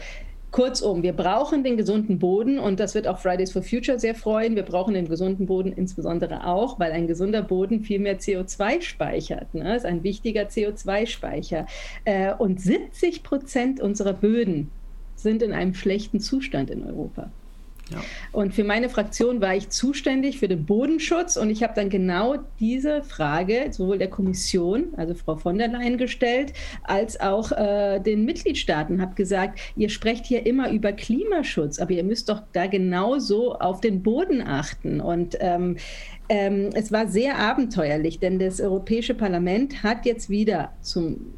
S3: Kurzum, wir brauchen den gesunden Boden und das wird auch Fridays for Future sehr freuen. Wir brauchen den gesunden Boden insbesondere auch, weil ein gesunder Boden viel mehr CO2 speichert. Ne? Das ist ein wichtiger CO2-Speicher. Äh, und 70 Prozent unserer Böden sind in einem schlechten Zustand in Europa. Ja. Und für meine Fraktion war ich zuständig für den Bodenschutz und ich habe dann genau diese Frage sowohl der Kommission, also Frau von der Leyen gestellt, als auch äh, den Mitgliedstaaten, habe gesagt, ihr sprecht hier immer über Klimaschutz, aber ihr müsst doch da genauso auf den Boden achten. Und ähm, ähm, es war sehr abenteuerlich, denn das Europäische Parlament hat jetzt wieder zum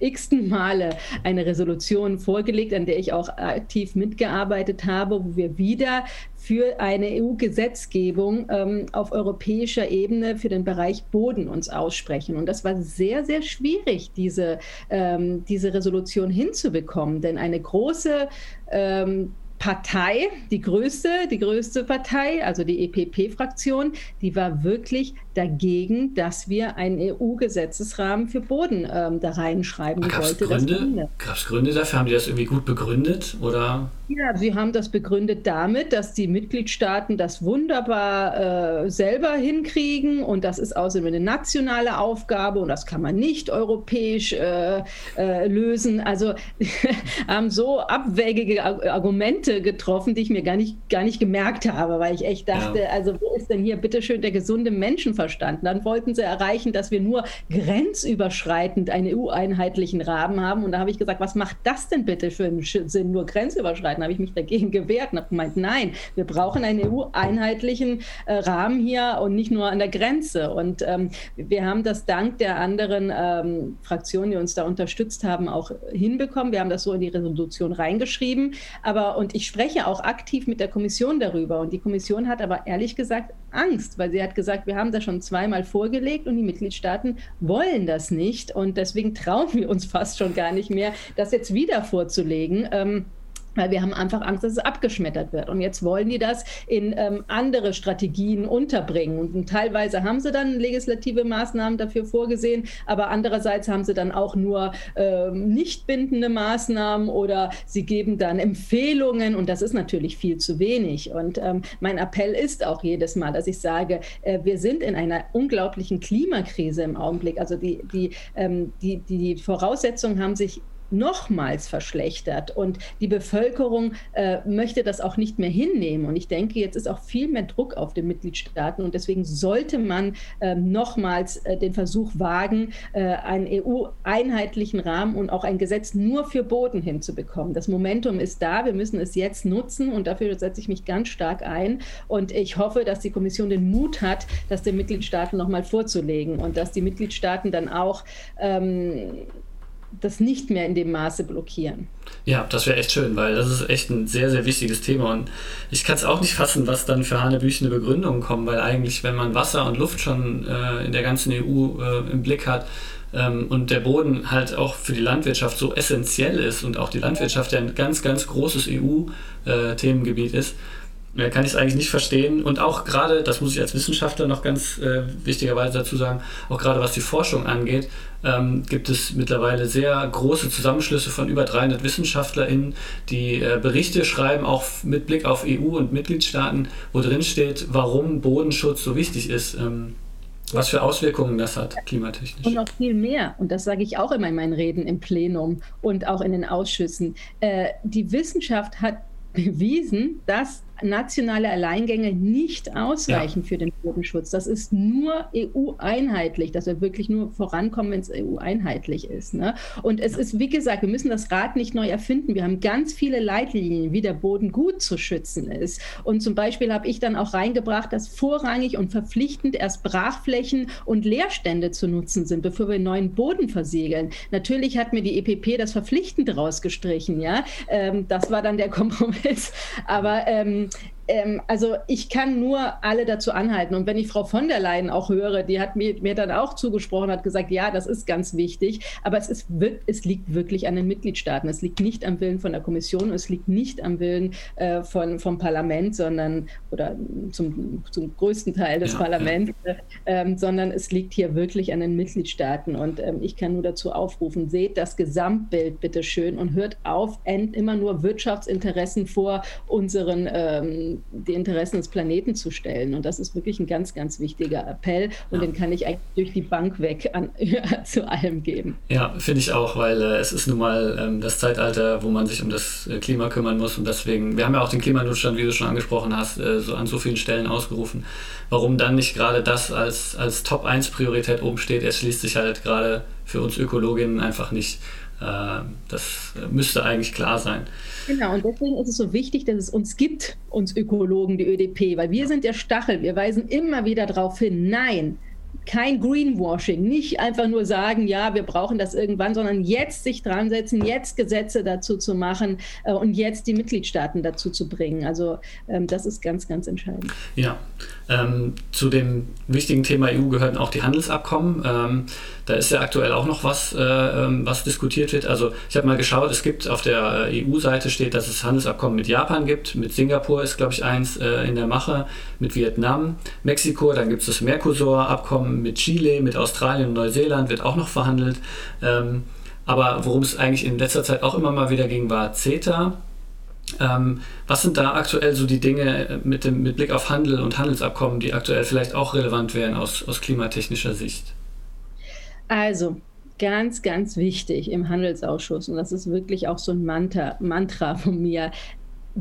S3: x-ten Male eine Resolution vorgelegt, an der ich auch aktiv mitgearbeitet habe, wo wir wieder für eine EU-Gesetzgebung ähm, auf europäischer Ebene für den Bereich Boden uns aussprechen. Und das war sehr, sehr schwierig, diese, ähm, diese Resolution hinzubekommen, denn eine große ähm, Partei, die größte, die größte Partei, also die EPP-Fraktion, die war wirklich dagegen, dass wir einen EU-Gesetzesrahmen für Boden ähm, da reinschreiben.
S2: Gab es Gründe, Gründe dafür? Haben die das irgendwie gut begründet? Oder?
S3: Ja, sie haben das begründet damit, dass die Mitgliedstaaten das wunderbar äh, selber hinkriegen und das ist außerdem eine nationale Aufgabe und das kann man nicht europäisch äh, äh, lösen. Also haben so abwägige Argumente getroffen, die ich mir gar nicht, gar nicht gemerkt habe, weil ich echt dachte, ja. also wo ist denn hier bitteschön der gesunde Menschenverstand? Dann wollten sie erreichen, dass wir nur grenzüberschreitend einen EU-einheitlichen Rahmen haben. Und da habe ich gesagt, was macht das denn bitte für einen Sinn, nur grenzüberschreitend? Da habe ich mich dagegen gewehrt und habe gemeint, nein, wir brauchen einen EU-einheitlichen äh, Rahmen hier und nicht nur an der Grenze. Und ähm, wir haben das dank der anderen ähm, Fraktionen, die uns da unterstützt haben, auch hinbekommen. Wir haben das so in die Resolution reingeschrieben. Aber und ich spreche auch aktiv mit der Kommission darüber. Und die Kommission hat aber ehrlich gesagt Angst, weil sie hat gesagt, wir haben da schon zweimal vorgelegt und die Mitgliedstaaten wollen das nicht. Und deswegen trauen wir uns fast schon gar nicht mehr, das jetzt wieder vorzulegen. Ähm, weil wir haben einfach Angst, dass es abgeschmettert wird. Und jetzt wollen die das in ähm, andere Strategien unterbringen. Und teilweise haben sie dann legislative Maßnahmen dafür vorgesehen, aber andererseits haben sie dann auch nur ähm, nicht bindende Maßnahmen oder sie geben dann Empfehlungen und das ist natürlich viel zu wenig. Und ähm, mein Appell ist auch jedes Mal, dass ich sage, äh, wir sind in einer unglaublichen Klimakrise im Augenblick. Also die, die, ähm, die, die Voraussetzungen haben sich nochmals verschlechtert und die Bevölkerung äh, möchte das auch nicht mehr hinnehmen. Und ich denke, jetzt ist auch viel mehr Druck auf den Mitgliedstaaten und deswegen sollte man äh, nochmals äh, den Versuch wagen, äh, einen EU-einheitlichen Rahmen und auch ein Gesetz nur für Boden hinzubekommen. Das Momentum ist da, wir müssen es jetzt nutzen und dafür setze ich mich ganz stark ein. Und ich hoffe, dass die Kommission den Mut hat, das den Mitgliedstaaten nochmal vorzulegen und dass die Mitgliedstaaten dann auch ähm, das nicht mehr in dem Maße blockieren.
S2: Ja, das wäre echt schön, weil das ist echt ein sehr, sehr wichtiges Thema und ich kann es auch nicht fassen, was dann für hanebüchene Begründungen kommen, weil eigentlich, wenn man Wasser und Luft schon äh, in der ganzen EU äh, im Blick hat ähm, und der Boden halt auch für die Landwirtschaft so essentiell ist und auch die Landwirtschaft ja ein ganz, ganz großes EU-Themengebiet äh, ist, ja, kann ich es eigentlich nicht verstehen. Und auch gerade, das muss ich als Wissenschaftler noch ganz äh, wichtigerweise dazu sagen, auch gerade was die Forschung angeht, ähm, gibt es mittlerweile sehr große Zusammenschlüsse von über 300 WissenschaftlerInnen, die äh, Berichte schreiben, auch mit Blick auf EU und Mitgliedstaaten, wo drin steht, warum Bodenschutz so wichtig ist. Ähm, was für Auswirkungen das hat, klimatechnisch.
S3: Und noch viel mehr. Und das sage ich auch immer in meinen Reden im Plenum und auch in den Ausschüssen. Äh, die Wissenschaft hat bewiesen, dass nationale Alleingänge nicht ausreichen ja. für den Bodenschutz. Das ist nur EU-einheitlich, dass wir wirklich nur vorankommen, wenn es EU-einheitlich ist. Ne? Und es ist, wie gesagt, wir müssen das Rad nicht neu erfinden. Wir haben ganz viele Leitlinien, wie der Boden gut zu schützen ist. Und zum Beispiel habe ich dann auch reingebracht, dass vorrangig und verpflichtend erst Brachflächen und Leerstände zu nutzen sind, bevor wir neuen Boden versiegeln. Natürlich hat mir die EPP das verpflichtend rausgestrichen. Ja? Ähm, das war dann der Kompromiss. Aber ähm, ähm, also ich kann nur alle dazu anhalten. Und wenn ich Frau von der Leyen auch höre, die hat mir, mir dann auch zugesprochen, hat gesagt, ja, das ist ganz wichtig. Aber es, ist, es liegt wirklich an den Mitgliedstaaten. Es liegt nicht am Willen von der Kommission, es liegt nicht am Willen äh, von, vom Parlament, sondern oder zum, zum größten Teil des ja, Parlaments, ja. Ähm, sondern es liegt hier wirklich an den Mitgliedstaaten. Und ähm, ich kann nur dazu aufrufen, seht das Gesamtbild bitte schön und hört auf, immer nur Wirtschaftsinteressen vor unseren ähm, die Interessen des Planeten zu stellen. Und das ist wirklich ein ganz, ganz wichtiger Appell. Und ja. den kann ich eigentlich durch die Bank weg an, zu allem geben.
S2: Ja, finde ich auch, weil äh, es ist nun mal ähm, das Zeitalter, wo man sich um das äh, Klima kümmern muss. Und deswegen, wir haben ja auch den Klimanotstand, wie du schon angesprochen hast, äh, so an so vielen Stellen ausgerufen. Warum dann nicht gerade das als, als Top-1-Priorität oben steht, erschließt sich halt gerade für uns Ökologinnen einfach nicht. Äh, das müsste eigentlich klar sein.
S3: Genau, und deswegen ist es so wichtig, dass es uns gibt, uns Ökologen, die ÖDP, weil wir sind der Stachel. Wir weisen immer wieder darauf hin, nein, kein Greenwashing, nicht einfach nur sagen, ja, wir brauchen das irgendwann, sondern jetzt sich dran setzen, jetzt Gesetze dazu zu machen äh, und jetzt die Mitgliedstaaten dazu zu bringen. Also ähm, das ist ganz, ganz entscheidend.
S2: Ja, ähm, zu dem wichtigen Thema EU gehören auch die Handelsabkommen. Ähm, da ist ja aktuell auch noch was, äh, ähm, was diskutiert wird. Also ich habe mal geschaut, es gibt auf der äh, EU-Seite steht, dass es Handelsabkommen mit Japan gibt, mit Singapur ist, glaube ich, eins äh, in der Mache, mit Vietnam, Mexiko, dann gibt es das Mercosur-Abkommen mit Chile, mit Australien und Neuseeland wird auch noch verhandelt. Ähm, aber worum es eigentlich in letzter Zeit auch immer mal wieder ging, war CETA. Ähm, was sind da aktuell so die Dinge äh, mit, dem, mit Blick auf Handel und Handelsabkommen, die aktuell vielleicht auch relevant wären aus, aus klimatechnischer Sicht?
S3: Also, ganz, ganz wichtig im Handelsausschuss, und das ist wirklich auch so ein Mantra, Mantra von mir,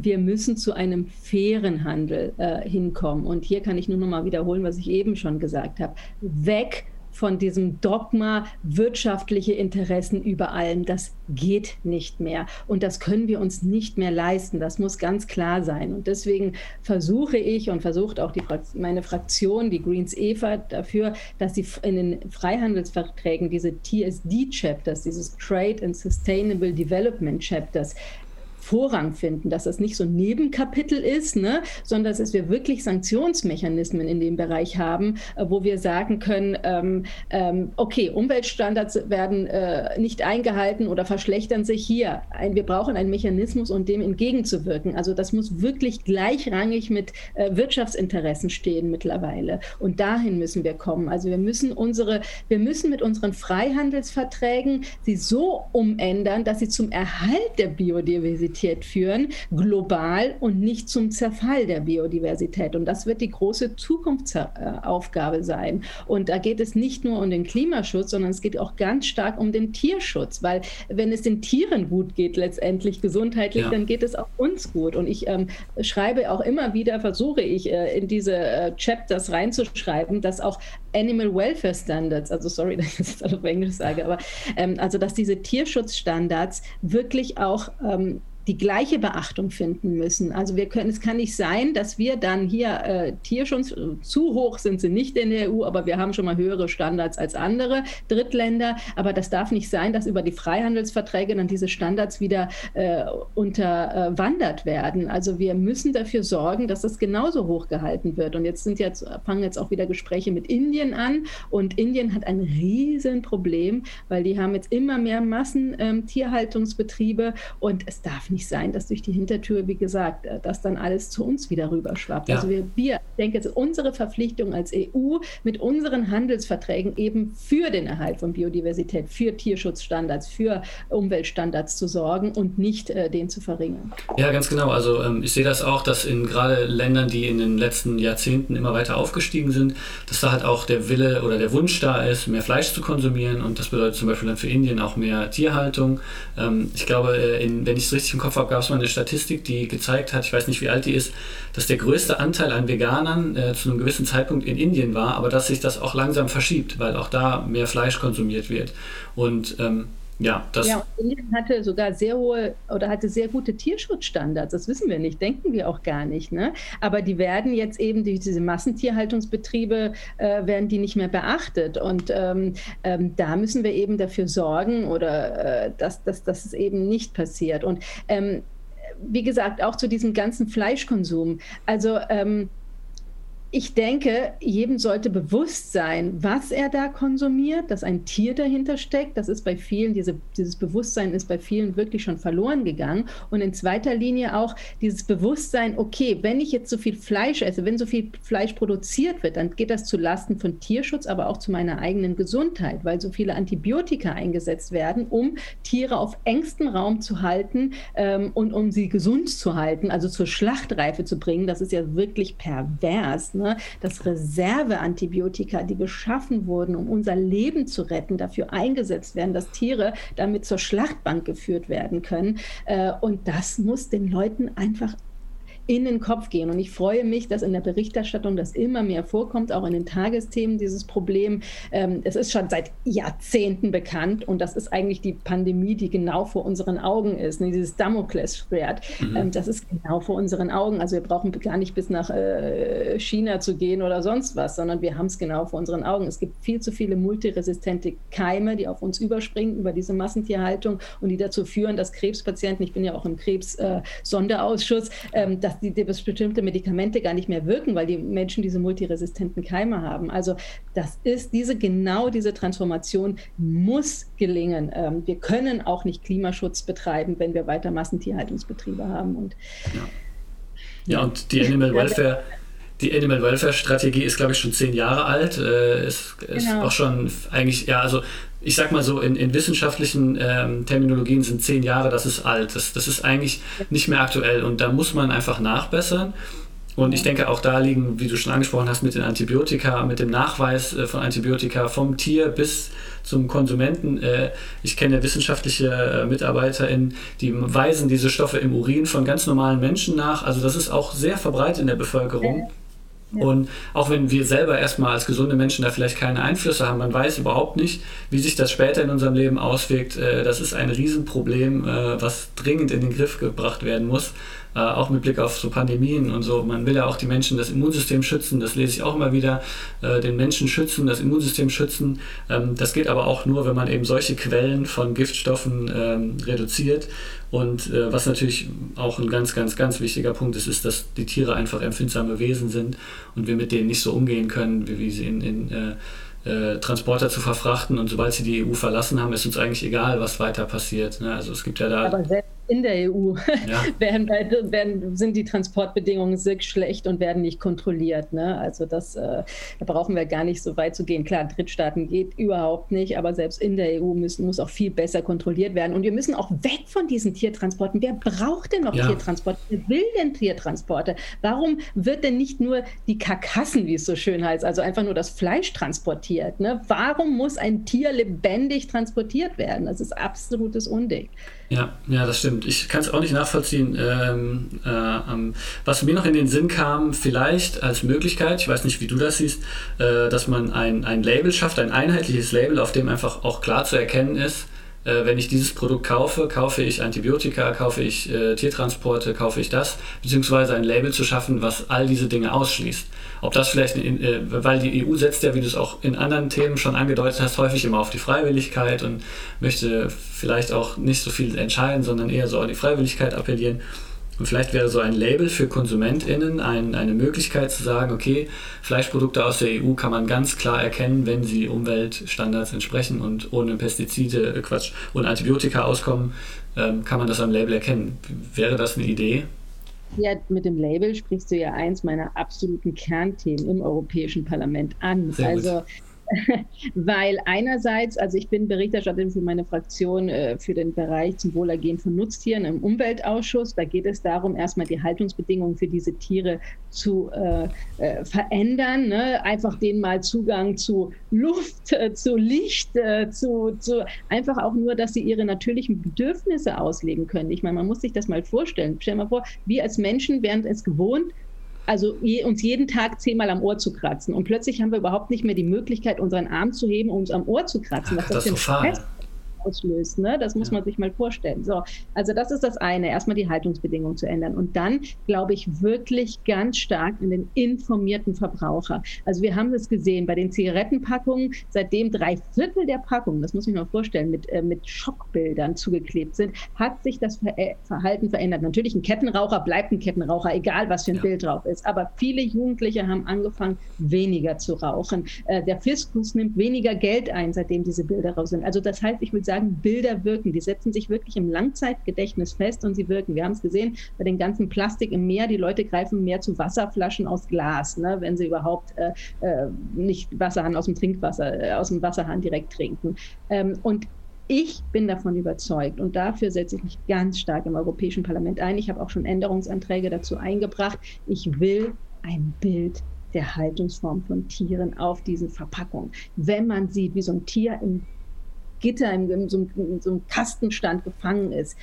S3: wir müssen zu einem fairen Handel äh, hinkommen. Und hier kann ich nur noch mal wiederholen, was ich eben schon gesagt habe. Weg von diesem Dogma wirtschaftliche Interessen über allem. Das geht nicht mehr. Und das können wir uns nicht mehr leisten. Das muss ganz klar sein. Und deswegen versuche ich und versucht auch die, meine Fraktion, die Greens Eva, dafür, dass sie in den Freihandelsverträgen diese TSD-Chapters, dieses Trade and Sustainable Development Chapters, Vorrang finden, dass das nicht so ein Nebenkapitel ist, ne, sondern dass wir wirklich Sanktionsmechanismen in dem Bereich haben, äh, wo wir sagen können, ähm, ähm, okay, Umweltstandards werden äh, nicht eingehalten oder verschlechtern sich hier. Ein, wir brauchen einen Mechanismus, um dem entgegenzuwirken. Also das muss wirklich gleichrangig mit äh, Wirtschaftsinteressen stehen mittlerweile. Und dahin müssen wir kommen. Also wir müssen unsere, wir müssen mit unseren Freihandelsverträgen sie so umändern, dass sie zum Erhalt der Biodiversität Biodiversität führen, global und nicht zum Zerfall der Biodiversität. Und das wird die große Zukunftsaufgabe sein. Und da geht es nicht nur um den Klimaschutz, sondern es geht auch ganz stark um den Tierschutz, weil wenn es den Tieren gut geht, letztendlich gesundheitlich, ja. dann geht es auch uns gut. Und ich ähm, schreibe auch immer wieder, versuche ich äh, in diese äh, Chapters reinzuschreiben, dass auch Animal Welfare Standards, also sorry, dass ich das auf Englisch sage, aber ähm, also dass diese Tierschutzstandards wirklich auch ähm, die gleiche Beachtung finden müssen. Also wir können, es kann nicht sein, dass wir dann hier äh, Tierschutz, zu hoch sind sie nicht in der EU, aber wir haben schon mal höhere Standards als andere Drittländer. Aber das darf nicht sein, dass über die Freihandelsverträge dann diese Standards wieder äh, unterwandert werden. Also wir müssen dafür sorgen, dass das genauso hoch gehalten wird. Und jetzt sind jetzt, fangen jetzt auch wieder Gespräche mit Indien an. Und Indien hat ein Riesenproblem, weil die haben jetzt immer mehr Massentierhaltungsbetriebe ähm, und es darf nicht sein, dass durch die Hintertür, wie gesagt, äh, das dann alles zu uns wieder rüberschwappt. Ja. Also wir, wir, ich denke, es ist unsere Verpflichtung als EU mit unseren Handelsverträgen eben für den Erhalt von Biodiversität, für Tierschutzstandards, für Umweltstandards zu sorgen und nicht äh, den zu verringern.
S2: Ja, ganz genau. Also ähm, ich sehe das auch, dass in gerade Ländern, die in den letzten Jahrzehnten immer weiter aufgestiegen sind, dass da halt auch der Wille oder der Wunsch da ist, mehr Fleisch zu konsumieren und das bedeutet zum Beispiel dann für Indien auch mehr Tierhaltung. Ähm, ich glaube, äh, in, wenn ich es richtig im Kopf habe, gab es mal eine Statistik, die gezeigt hat, ich weiß nicht, wie alt die ist, dass der größte Anteil an Veganern äh, zu einem gewissen Zeitpunkt in Indien war, aber dass sich das auch langsam verschiebt, weil auch da mehr Fleisch konsumiert wird. Und ähm, ja, das. Ja,
S3: Indien hatte sogar sehr hohe oder hatte sehr gute Tierschutzstandards. Das wissen wir nicht, denken wir auch gar nicht. Ne? Aber die werden jetzt eben durch diese Massentierhaltungsbetriebe äh, werden die nicht mehr beachtet. Und ähm, ähm, da müssen wir eben dafür sorgen oder äh, dass, dass, dass es eben nicht passiert. Und ähm, wie gesagt, auch zu diesem ganzen Fleischkonsum. Also ähm, ich denke, jedem sollte bewusst sein, was er da konsumiert, dass ein Tier dahinter steckt. Das ist bei vielen, diese, dieses Bewusstsein ist bei vielen wirklich schon verloren gegangen. Und in zweiter Linie auch dieses Bewusstsein, okay, wenn ich jetzt so viel Fleisch esse, wenn so viel Fleisch produziert wird, dann geht das zu Lasten von Tierschutz, aber auch zu meiner eigenen Gesundheit, weil so viele Antibiotika eingesetzt werden, um Tiere auf engstem Raum zu halten ähm, und um sie gesund zu halten, also zur Schlachtreife zu bringen. Das ist ja wirklich pervers ne? dass Reserveantibiotika, die geschaffen wurden, um unser Leben zu retten, dafür eingesetzt werden, dass Tiere damit zur Schlachtbank geführt werden können. Äh, und das muss den Leuten einfach in den Kopf gehen. Und ich freue mich, dass in der Berichterstattung das immer mehr vorkommt, auch in den Tagesthemen dieses Problem. Ähm, es ist schon seit Jahrzehnten bekannt und das ist eigentlich die Pandemie, die genau vor unseren Augen ist. Ne? Dieses Damoklesschwert, mhm. ähm, das ist genau vor unseren Augen. Also wir brauchen gar nicht bis nach äh, China zu gehen oder sonst was, sondern wir haben es genau vor unseren Augen. Es gibt viel zu viele multiresistente Keime, die auf uns überspringen über diese Massentierhaltung und die dazu führen, dass Krebspatienten, ich bin ja auch im Krebs-Sonderausschuss, äh, ähm, dass die, dass bestimmte Medikamente gar nicht mehr wirken, weil die Menschen diese multiresistenten Keime haben. Also das ist diese genau diese Transformation muss gelingen. Ähm, wir können auch nicht Klimaschutz betreiben, wenn wir weiter Massentierhaltungsbetriebe haben. Und,
S2: ja. ja, und die Animal Welfare die Animal Welfare Strategie ist, glaube ich, schon zehn Jahre alt. Äh, ist, ist genau. auch schon eigentlich, ja, also ich sag mal so, in, in wissenschaftlichen ähm, Terminologien sind zehn Jahre, das ist alt. Das, das ist eigentlich nicht mehr aktuell und da muss man einfach nachbessern. Und ich denke, auch da liegen, wie du schon angesprochen hast, mit den Antibiotika, mit dem Nachweis äh, von Antibiotika vom Tier bis zum Konsumenten. Äh, ich kenne wissenschaftliche äh, MitarbeiterInnen, die weisen diese Stoffe im Urin von ganz normalen Menschen nach. Also das ist auch sehr verbreitet in der Bevölkerung. Und auch wenn wir selber erstmal als gesunde Menschen da vielleicht keine Einflüsse haben, man weiß überhaupt nicht, wie sich das später in unserem Leben auswirkt. Äh, das ist ein Riesenproblem, äh, was dringend in den Griff gebracht werden muss. Äh, auch mit Blick auf so Pandemien und so. Man will ja auch die Menschen das Immunsystem schützen, das lese ich auch immer wieder, den Menschen schützen, das Immunsystem schützen. Ähm, das geht aber auch nur, wenn man eben solche Quellen von Giftstoffen ähm, reduziert. Und was natürlich auch ein ganz, ganz, ganz wichtiger Punkt ist, ist, dass die Tiere einfach empfindsame Wesen sind und wir mit denen nicht so umgehen können, wie, wie sie in, in äh, äh, Transporter zu verfrachten. Und sobald sie die EU verlassen haben, ist uns eigentlich egal, was weiter passiert. Ne? Also es gibt ja da.
S3: Aber selbst in der EU ja. werden, werden, sind die Transportbedingungen sehr schlecht und werden nicht kontrolliert. Ne? Also das, äh, da brauchen wir gar nicht so weit zu gehen. Klar, Drittstaaten geht überhaupt nicht, aber selbst in der EU müssen, muss auch viel besser kontrolliert werden. Und wir müssen auch weg von diesen Tiertransporten. Wer braucht denn noch ja. Tiertransporte? Wer will denn Tiertransporte? Warum wird denn nicht nur die Karkassen, wie es so schön heißt, also einfach nur das Fleisch transportiert? Ne? Warum muss ein Tier lebendig transportiert werden? Das ist absolutes Unding.
S2: Ja, ja, das stimmt. Ich kann es auch nicht nachvollziehen. Ähm, äh, was mir noch in den Sinn kam, vielleicht als Möglichkeit, ich weiß nicht, wie du das siehst, äh, dass man ein, ein Label schafft, ein einheitliches Label, auf dem einfach auch klar zu erkennen ist, äh, wenn ich dieses Produkt kaufe, kaufe ich Antibiotika, kaufe ich äh, Tiertransporte, kaufe ich das, beziehungsweise ein Label zu schaffen, was all diese Dinge ausschließt. Ob das vielleicht, in, äh, weil die EU setzt ja, wie du es auch in anderen Themen schon angedeutet hast, häufig immer auf die Freiwilligkeit und möchte vielleicht auch nicht so viel entscheiden, sondern eher so an die Freiwilligkeit appellieren. Und vielleicht wäre so ein Label für KonsumentInnen ein, eine Möglichkeit zu sagen, okay, Fleischprodukte aus der EU kann man ganz klar erkennen, wenn sie Umweltstandards entsprechen und ohne Pestizide, äh Quatsch, ohne Antibiotika auskommen, ähm, kann man das am Label erkennen. Wäre das eine Idee?
S3: Ja, mit dem Label sprichst du ja eins meiner absoluten Kernthemen im Europäischen Parlament an. Sehr also gut weil einerseits, also ich bin Berichterstatterin für meine Fraktion äh, für den Bereich zum Wohlergehen von Nutztieren im Umweltausschuss. Da geht es darum, erstmal die Haltungsbedingungen für diese Tiere zu äh, äh, verändern, ne? einfach denen mal Zugang zu Luft, äh, zu Licht, äh, zu, zu einfach auch nur, dass sie ihre natürlichen Bedürfnisse ausleben können. Ich meine, man muss sich das mal vorstellen. Stell dir mal vor, wir als Menschen wären es gewohnt, also je, uns jeden Tag zehnmal am Ohr zu kratzen. Und plötzlich haben wir überhaupt nicht mehr die Möglichkeit, unseren Arm zu heben und uns am Ohr zu kratzen.
S2: Was das für Stress
S3: auslöst. Ne? Das muss ja. man sich mal vorstellen. So, also das ist das eine, erstmal die Haltungsbedingungen zu ändern. Und dann glaube ich wirklich ganz stark in den informierten Verbraucher. Also wir haben das gesehen bei den Zigarettenpackungen, seitdem drei Viertel der Packungen, das muss ich mir mal vorstellen, mit, äh, mit Schockbildern zugeklebt sind, hat sich das Ver äh, Verhalten verändert. Natürlich, ein Kettenraucher bleibt ein Kettenraucher, egal was für ein ja. Bild drauf ist. Aber viele Jugendliche haben angefangen, weniger zu rauchen. Äh, der Fiskus nimmt weniger Geld ein, seitdem diese Bilder raus sind. Also das heißt, ich würde sagen, Bilder wirken. Die setzen sich wirklich im Langzeitgedächtnis fest und sie wirken. Wir haben es gesehen bei den ganzen Plastik im Meer. Die Leute greifen mehr zu Wasserflaschen aus Glas, ne, wenn sie überhaupt äh, äh, nicht Wasserhahn aus dem Trinkwasser, äh, aus dem Wasserhahn direkt trinken. Ähm, und ich bin davon überzeugt und dafür setze ich mich ganz stark im Europäischen Parlament ein. Ich habe auch schon Änderungsanträge dazu eingebracht. Ich will ein Bild der Haltungsform von Tieren auf diesen Verpackungen. Wenn man sieht, wie so ein Tier im Gitter in, in, so, in so einem Kastenstand gefangen ist,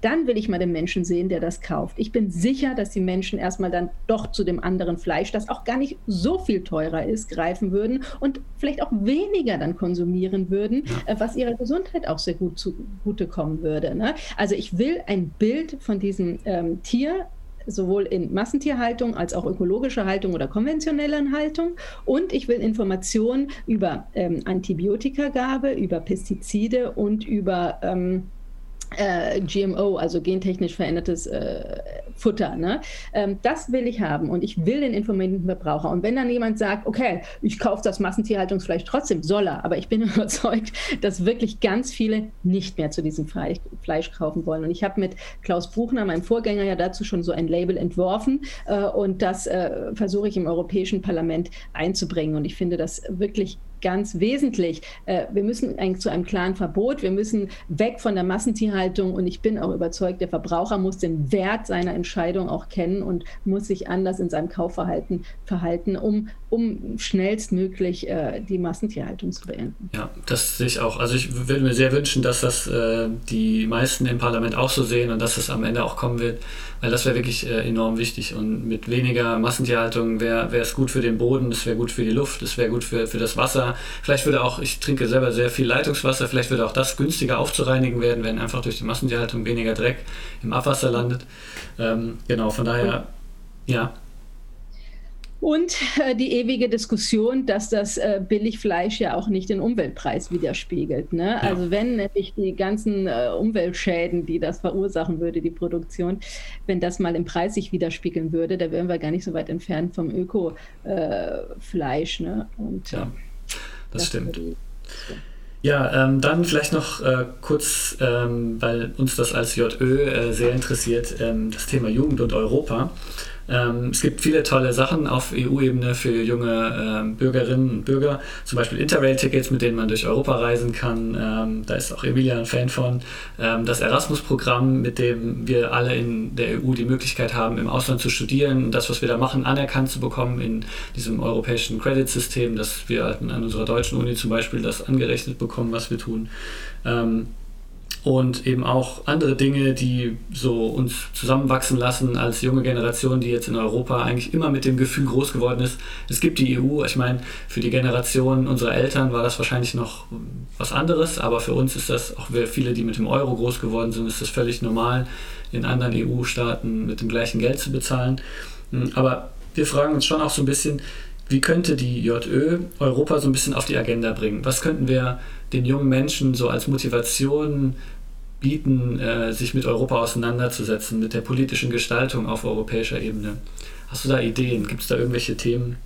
S3: dann will ich mal den Menschen sehen, der das kauft. Ich bin sicher, dass die Menschen erstmal dann doch zu dem anderen Fleisch, das auch gar nicht so viel teurer ist, greifen würden und vielleicht auch weniger dann konsumieren würden. Äh, was ihrer Gesundheit auch sehr gut zugutekommen würde. Ne? Also ich will ein Bild von diesem ähm, Tier sowohl in Massentierhaltung als auch ökologischer Haltung oder konventionellen Haltung. Und ich will Informationen über ähm, Antibiotikagabe, über Pestizide und über ähm, äh, GMO, also gentechnisch verändertes äh, Futter. Ne? Ähm, das will ich haben und ich will den informierten Verbraucher. Und wenn dann jemand sagt, okay, ich kaufe das Massentierhaltungsfleisch trotzdem, soll er. Aber ich bin überzeugt, dass wirklich ganz viele nicht mehr zu diesem Fleisch, Fleisch kaufen wollen. Und ich habe mit Klaus Buchner, meinem Vorgänger, ja dazu schon so ein Label entworfen äh, und das äh, versuche ich im Europäischen Parlament einzubringen. Und ich finde das wirklich ganz wesentlich. Äh, wir müssen eigentlich zu einem klaren Verbot, wir müssen weg von der Massentierhaltung und ich bin auch überzeugt, der Verbraucher muss den Wert seiner Entscheidung auch kennen und muss sich anders in seinem Kaufverhalten verhalten, um, um schnellstmöglich äh, die Massentierhaltung zu beenden.
S2: Ja, das sehe ich auch. Also ich würde mir sehr wünschen, dass das äh, die meisten im Parlament auch so sehen und dass das am Ende auch kommen wird, weil das wäre wirklich äh, enorm wichtig und mit weniger Massentierhaltung wäre es gut für den Boden, es wäre gut für die Luft, es wäre gut für, für das Wasser Vielleicht würde auch, ich trinke selber sehr viel Leitungswasser, vielleicht würde auch das günstiger aufzureinigen werden, wenn einfach durch die Massentierhaltung weniger Dreck im Abwasser landet. Ähm, genau, von daher, ja.
S3: Und äh, die ewige Diskussion, dass das äh, Billigfleisch ja auch nicht den Umweltpreis widerspiegelt. Ne? Ja. Also wenn nämlich die ganzen äh, Umweltschäden, die das verursachen würde, die Produktion, wenn das mal im Preis sich widerspiegeln würde, da wären wir gar nicht so weit entfernt vom Öko-Fleisch. Ne?
S2: Und, ja das stimmt. Ja, ähm, dann vielleicht noch äh, kurz, ähm, weil uns das als JÖ äh, sehr interessiert, ähm, das Thema Jugend und Europa. Ähm, es gibt viele tolle Sachen auf EU-Ebene für junge ähm, Bürgerinnen und Bürger, zum Beispiel Interrail-Tickets, mit denen man durch Europa reisen kann. Ähm, da ist auch Emilia ein Fan von. Ähm, das Erasmus-Programm, mit dem wir alle in der EU die Möglichkeit haben, im Ausland zu studieren und das, was wir da machen, anerkannt zu bekommen in diesem europäischen Credit-System, dass wir an unserer deutschen Uni zum Beispiel das angerechnet bekommen, was wir tun. Ähm, und eben auch andere Dinge, die so uns zusammenwachsen lassen als junge Generation, die jetzt in Europa eigentlich immer mit dem Gefühl groß geworden ist, es gibt die EU. Ich meine, für die Generation unserer Eltern war das wahrscheinlich noch was anderes, aber für uns ist das, auch viele, die mit dem Euro groß geworden sind, ist das völlig normal, in anderen EU-Staaten mit dem gleichen Geld zu bezahlen. Hm, aber wir fragen uns schon auch so ein bisschen, wie könnte die JÖ Europa so ein bisschen auf die Agenda bringen? Was könnten wir den jungen Menschen so als Motivation bieten, äh, sich mit Europa auseinanderzusetzen, mit der politischen Gestaltung auf europäischer Ebene? Hast du da Ideen? Gibt es da irgendwelche Themen?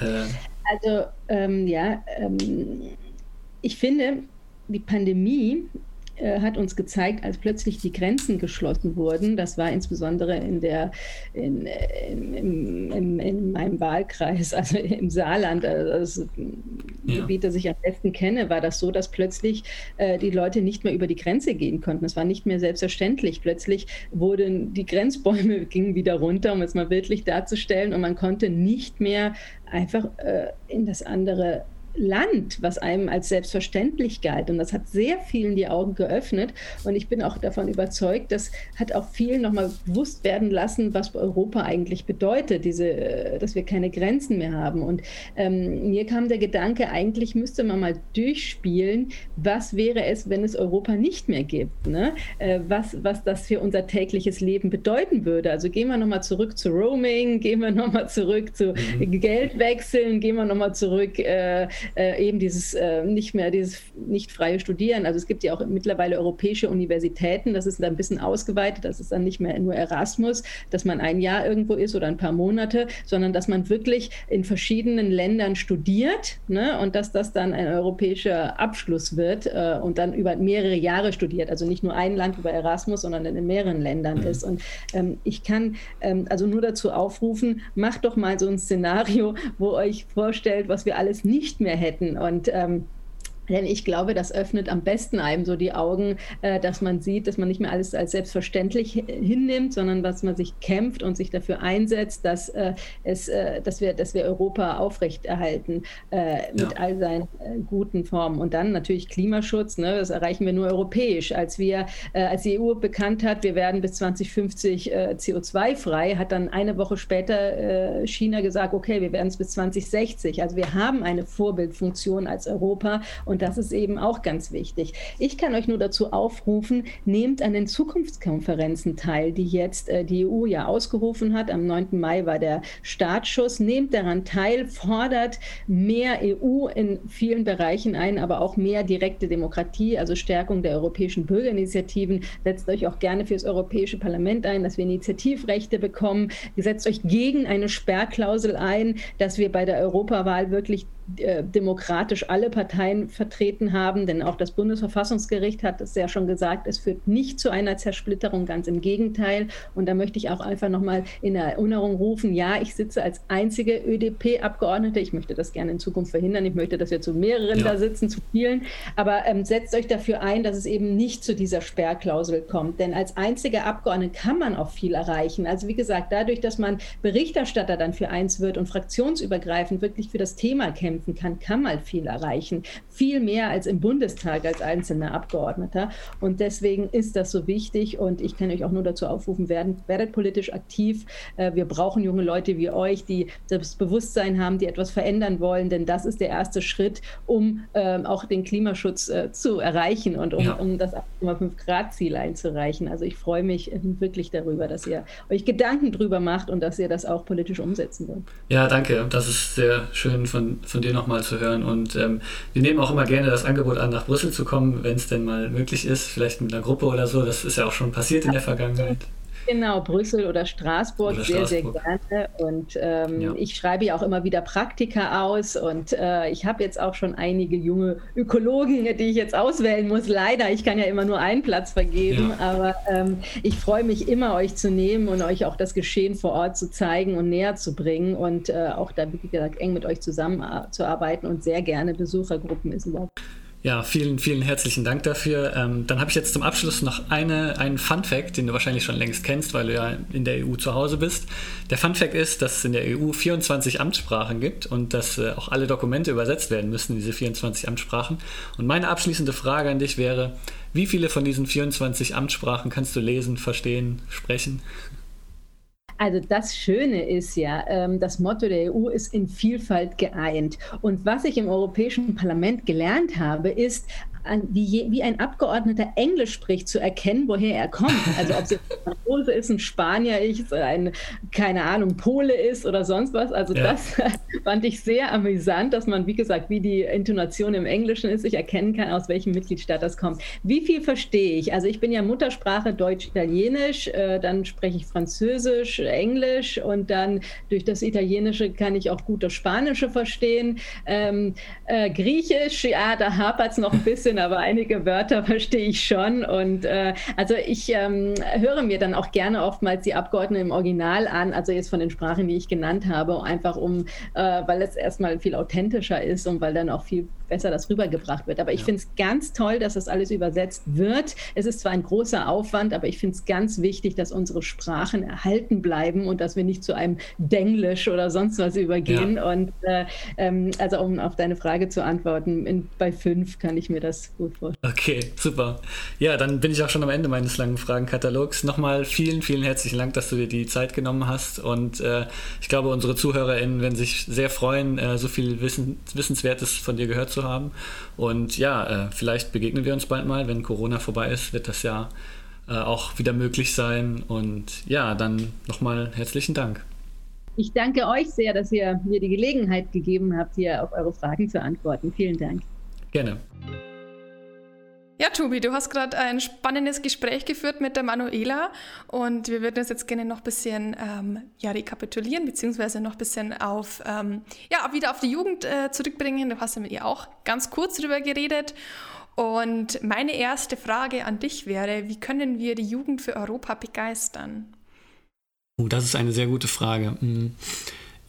S3: Äh, also ähm, ja, ähm, ich finde, die Pandemie äh, hat uns gezeigt, als plötzlich die Grenzen geschlossen wurden, das war insbesondere in, der, in, in, in, in, in meinem Wahlkreis, also im Saarland, also das ja. Gebiet, das ich am besten kenne, war das so, dass plötzlich äh, die Leute nicht mehr über die Grenze gehen konnten. Es war nicht mehr selbstverständlich. Plötzlich wurden die Grenzbäume gingen wieder runter, um es mal bildlich darzustellen, und man konnte nicht mehr einfach äh, in das andere Land, was einem als selbstverständlich galt. Und das hat sehr vielen die Augen geöffnet. Und ich bin auch davon überzeugt, das hat auch vielen nochmal bewusst werden lassen, was Europa eigentlich bedeutet, diese, äh, dass wir keine Grenzen mehr haben. Und ähm, mir kam der Gedanke, eigentlich müsste man mal durchspielen, was wäre es, wenn es Europa nicht mehr gibt? Ne? Äh, was, was das für unser tägliches Leben bedeuten würde. Also gehen wir nochmal zurück zu Roaming, gehen wir nochmal zurück zu mhm. Geldwechseln, gehen wir nochmal zurück. Äh, äh, eben dieses äh, nicht mehr, dieses nicht freie Studieren. Also es gibt ja auch mittlerweile europäische Universitäten, das ist dann ein bisschen ausgeweitet, das ist dann nicht mehr nur Erasmus, dass man ein Jahr irgendwo ist oder ein paar Monate, sondern dass man wirklich in verschiedenen Ländern studiert ne? und dass das dann ein europäischer Abschluss wird äh, und dann über mehrere Jahre studiert. Also nicht nur ein Land über Erasmus, sondern in mehreren Ländern mhm. ist. Und ähm, ich kann ähm, also nur dazu aufrufen, macht doch mal so ein Szenario, wo euch vorstellt, was wir alles nicht mehr hätten. Und ähm, denn ich glaube, das öffnet am besten einem so die Augen, äh, dass man sieht, dass man nicht mehr alles als selbstverständlich hinnimmt, sondern dass man sich kämpft und sich dafür einsetzt, dass, äh, es, äh, dass, wir, dass wir Europa aufrechterhalten mit ja. all seinen guten Formen. Und dann natürlich Klimaschutz, ne, das erreichen wir nur europäisch. Als wir, als die EU bekannt hat, wir werden bis 2050 CO2-frei, hat dann eine Woche später China gesagt, okay, wir werden es bis 2060. Also wir haben eine Vorbildfunktion als Europa und und das ist eben auch ganz wichtig. Ich kann euch nur dazu aufrufen, nehmt an den Zukunftskonferenzen teil, die jetzt äh, die EU ja ausgerufen hat. Am 9. Mai war der Startschuss. Nehmt daran teil, fordert mehr EU in vielen Bereichen ein, aber auch mehr direkte Demokratie, also Stärkung der europäischen Bürgerinitiativen. Setzt euch auch gerne für das Europäische Parlament ein, dass wir Initiativrechte bekommen. Setzt euch gegen eine Sperrklausel ein, dass wir bei der Europawahl wirklich demokratisch alle Parteien vertreten haben, denn auch das Bundesverfassungsgericht hat es ja schon gesagt, es führt nicht zu einer Zersplitterung, ganz im Gegenteil. Und da möchte ich auch einfach nochmal in Erinnerung rufen, ja, ich sitze als einzige ÖDP-Abgeordnete, ich möchte das gerne in Zukunft verhindern, ich möchte, dass wir zu mehreren ja. da sitzen, zu vielen, aber ähm, setzt euch dafür ein, dass es eben nicht zu dieser Sperrklausel kommt, denn als einziger Abgeordnete kann man auch viel erreichen. Also wie gesagt, dadurch, dass man Berichterstatter dann für eins wird und fraktionsübergreifend wirklich für das Thema kämpft, kämpfen kann, kann man viel erreichen. Viel mehr als im Bundestag als einzelner Abgeordneter. Und deswegen ist das so wichtig. Und ich kann euch auch nur dazu aufrufen, werden, werdet politisch aktiv. Äh, wir brauchen junge Leute wie euch, die das Bewusstsein haben, die etwas verändern wollen. Denn das ist der erste Schritt, um ähm, auch den Klimaschutz äh, zu erreichen und um, ja. um das 8,5 Grad Ziel einzureichen. Also ich freue mich wirklich darüber, dass ihr euch Gedanken drüber macht und dass ihr das auch politisch umsetzen wollt.
S2: Ja, danke. Das ist sehr schön von, von dir nochmal zu hören. Und ähm, wir nehmen auch immer gerne das Angebot an, nach Brüssel zu kommen, wenn es denn mal möglich ist, vielleicht mit einer Gruppe oder so. Das ist ja auch schon passiert in der Vergangenheit.
S3: Genau, Brüssel oder Straßburg, oder sehr, Straßburg. sehr gerne. Und ähm, ja. ich schreibe ja auch immer wieder Praktika aus und äh, ich habe jetzt auch schon einige junge Ökologen, die ich jetzt auswählen muss. Leider, ich kann ja immer nur einen Platz vergeben, ja. aber ähm, ich freue mich immer, euch zu nehmen und euch auch das Geschehen vor Ort zu zeigen und näher zu bringen und äh, auch da, wie gesagt, eng mit euch zusammenzuarbeiten und sehr gerne Besuchergruppen ist überhaupt. Ja, vielen, vielen herzlichen Dank dafür. Ähm, dann habe ich jetzt zum Abschluss noch eine, einen Fun Fact, den du wahrscheinlich schon längst kennst, weil du ja in der EU zu Hause bist. Der Fun Fact ist, dass es in der EU 24 Amtssprachen gibt und dass äh, auch alle Dokumente übersetzt werden müssen, diese 24 Amtssprachen. Und meine abschließende Frage an dich wäre, wie viele von diesen 24 Amtssprachen kannst du lesen, verstehen, sprechen? Also das Schöne ist ja, ähm, das Motto der EU ist in Vielfalt geeint. Und was ich im Europäischen Parlament gelernt habe, ist, wie, wie ein Abgeordneter Englisch spricht, zu erkennen, woher er kommt. Also ob es jetzt ein Franzose ist, ein Spanier ist, ein, keine Ahnung, Pole ist oder sonst was. Also ja. das fand ich sehr amüsant, dass man, wie gesagt, wie die Intonation im Englischen ist, ich erkennen kann, aus welchem Mitgliedstaat das kommt. Wie viel verstehe ich? Also ich bin ja Muttersprache Deutsch-Italienisch, äh, dann spreche ich Französisch, Englisch und dann durch das Italienische kann ich auch gut das Spanische verstehen. Ähm, äh, Griechisch, ja, da hapert es noch ein bisschen Blödsinn, aber einige Wörter verstehe ich schon. Und äh, also ich ähm, höre mir dann auch gerne oftmals die Abgeordneten im Original an, also jetzt von den Sprachen, die ich genannt habe, einfach um, äh, weil es erstmal viel authentischer ist und weil dann auch viel besser das rübergebracht wird. Aber ich ja. finde es ganz toll, dass das alles übersetzt wird. Es ist zwar ein großer Aufwand, aber ich finde es ganz wichtig, dass unsere Sprachen erhalten bleiben und dass wir nicht zu einem Denglisch oder sonst was übergehen. Ja. Und äh, ähm, also um auf deine Frage zu antworten, in, bei fünf kann ich mir das gut vorstellen.
S2: Okay, super. Ja, dann bin ich auch schon am Ende meines langen Fragenkatalogs. Nochmal vielen, vielen herzlichen Dank, dass du dir die Zeit genommen hast. Und äh, ich glaube, unsere ZuhörerInnen werden sich sehr freuen, äh, so viel Wissen, Wissenswertes von dir gehört zu haben. Und ja, äh, vielleicht begegnen wir uns bald mal. Wenn Corona vorbei ist, wird das ja äh, auch wieder möglich sein. Und ja, dann nochmal herzlichen Dank.
S3: Ich danke euch sehr, dass ihr mir die Gelegenheit gegeben habt, hier auf eure Fragen zu antworten. Vielen Dank.
S2: Gerne.
S1: Ja, Tobi, du hast gerade ein spannendes Gespräch geführt mit der Manuela und wir würden uns jetzt gerne noch ein bisschen ähm, ja, rekapitulieren, beziehungsweise noch ein bisschen auf, ähm, ja, wieder auf die Jugend äh, zurückbringen. Du hast ja mit ihr auch ganz kurz drüber geredet. Und meine erste Frage an dich wäre, wie können wir die Jugend für Europa begeistern?
S2: Oh, das ist eine sehr gute Frage. Mhm.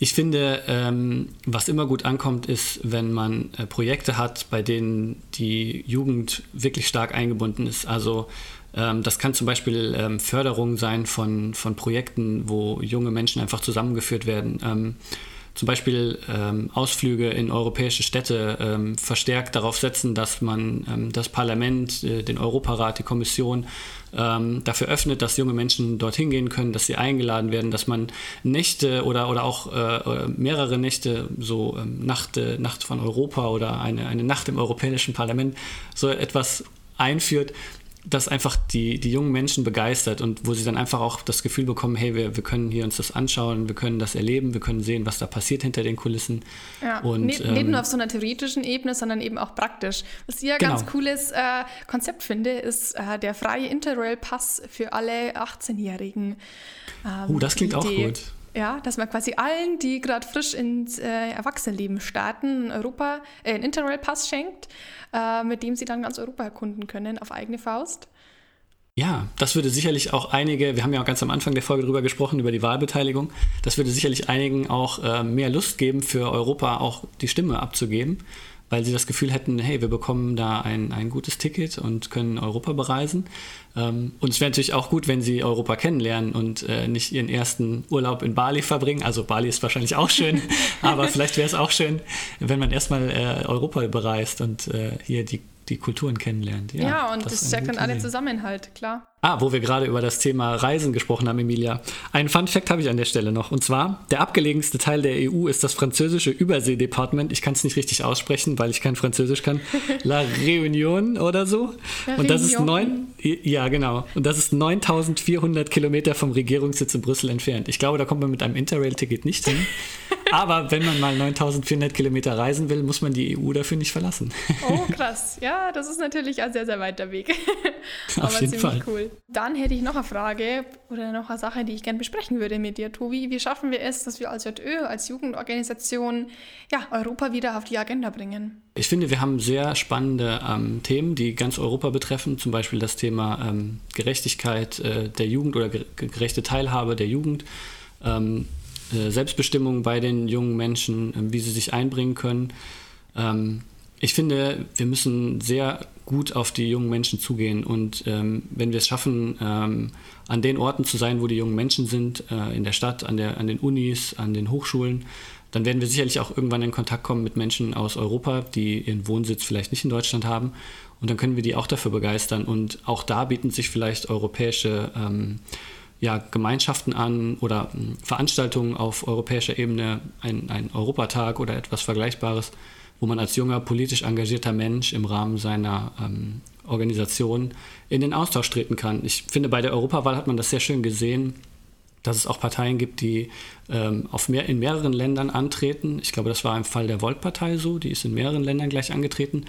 S2: Ich finde, ähm, was immer gut ankommt, ist, wenn man äh, Projekte hat, bei denen die Jugend wirklich stark eingebunden ist. Also ähm, das kann zum Beispiel ähm, Förderung sein von, von Projekten, wo junge Menschen einfach zusammengeführt werden. Ähm, zum Beispiel ähm, Ausflüge in europäische Städte ähm, verstärkt darauf setzen, dass man das Parlament, äh, den Europarat, die Kommission ähm, dafür öffnet, dass junge Menschen dorthin gehen können, dass sie eingeladen werden, dass man Nächte oder, oder auch äh, mehrere Nächte, so ähm, Nacht, Nacht von Europa oder eine, eine Nacht im Europäischen Parlament, so etwas einführt, das einfach die, die jungen Menschen begeistert und wo sie dann einfach auch das Gefühl bekommen, hey, wir, wir können hier uns das anschauen, wir können das erleben, wir können sehen, was da passiert hinter den Kulissen.
S1: Ja, und, ne, ähm, nicht nur auf so einer theoretischen Ebene, sondern eben auch praktisch. Was ich ja genau. ganz cooles äh, Konzept finde, ist äh, der freie Interrail-Pass für alle 18-Jährigen.
S2: Ähm, uh, das klingt Idee. auch gut.
S1: Ja, dass man quasi allen, die gerade frisch ins äh, Erwachsenenleben starten, Europa, äh, einen Interrail-Pass schenkt, äh, mit dem sie dann ganz Europa erkunden können auf eigene Faust.
S2: Ja, das würde sicherlich auch einige, wir haben ja auch ganz am Anfang der Folge darüber gesprochen, über die Wahlbeteiligung, das würde sicherlich einigen auch äh, mehr Lust geben, für Europa auch die Stimme abzugeben weil sie das Gefühl hätten, hey, wir bekommen da ein, ein gutes Ticket und können Europa bereisen. Ähm, und es wäre natürlich auch gut, wenn sie Europa kennenlernen und äh, nicht ihren ersten Urlaub in Bali verbringen. Also Bali ist wahrscheinlich auch schön, aber vielleicht wäre es auch schön, wenn man erstmal äh, Europa bereist und äh, hier die, die Kulturen kennenlernt.
S1: Ja, ja und das, das stärkt dann alle Zusammenhalt, klar.
S2: Ah, wo wir gerade über das Thema Reisen gesprochen haben, Emilia. Einen Fun Fact habe ich an der Stelle noch. Und zwar, der abgelegenste Teil der EU ist das französische Überseedepartement. Ich kann es nicht richtig aussprechen, weil ich kein Französisch kann. La Réunion oder so. La und das ist neun, ja genau. Und das ist 9400 Kilometer vom Regierungssitz in Brüssel entfernt. Ich glaube, da kommt man mit einem Interrail-Ticket nicht hin. Aber wenn man mal 9400 Kilometer reisen will, muss man die EU dafür nicht verlassen.
S1: Oh, krass. Ja, das ist natürlich ein sehr, sehr weiter Weg.
S2: Auf jeden Fall.
S1: cool. Dann hätte ich noch eine Frage oder noch eine Sache, die ich gerne besprechen würde mit dir, Tobi. Wie schaffen wir es, dass wir als JÖ, als Jugendorganisation, ja, Europa wieder auf die Agenda bringen?
S2: Ich finde, wir haben sehr spannende ähm, Themen, die ganz Europa betreffen. Zum Beispiel das Thema ähm, Gerechtigkeit äh, der Jugend oder gerechte Teilhabe der Jugend. Ähm, äh, Selbstbestimmung bei den jungen Menschen, äh, wie sie sich einbringen können. Ähm, ich finde, wir müssen sehr gut auf die jungen Menschen zugehen. Und ähm, wenn wir es schaffen, ähm, an den Orten zu sein, wo die jungen Menschen sind, äh, in der Stadt, an, der, an den Unis, an den Hochschulen, dann werden wir sicherlich auch irgendwann in Kontakt kommen mit Menschen aus Europa, die ihren Wohnsitz vielleicht nicht in Deutschland haben. Und dann können wir die auch dafür begeistern. Und auch da bieten sich vielleicht europäische ähm, ja, Gemeinschaften an oder ähm, Veranstaltungen auf europäischer Ebene, ein, ein Europatag oder etwas Vergleichbares wo man als junger, politisch engagierter Mensch im Rahmen seiner ähm, Organisation in den Austausch treten kann. Ich finde, bei der Europawahl hat man das sehr schön gesehen, dass es auch Parteien gibt, die ähm, auf mehr, in mehreren Ländern antreten. Ich glaube, das war im Fall der Volt-Partei so, die ist in mehreren Ländern gleich angetreten.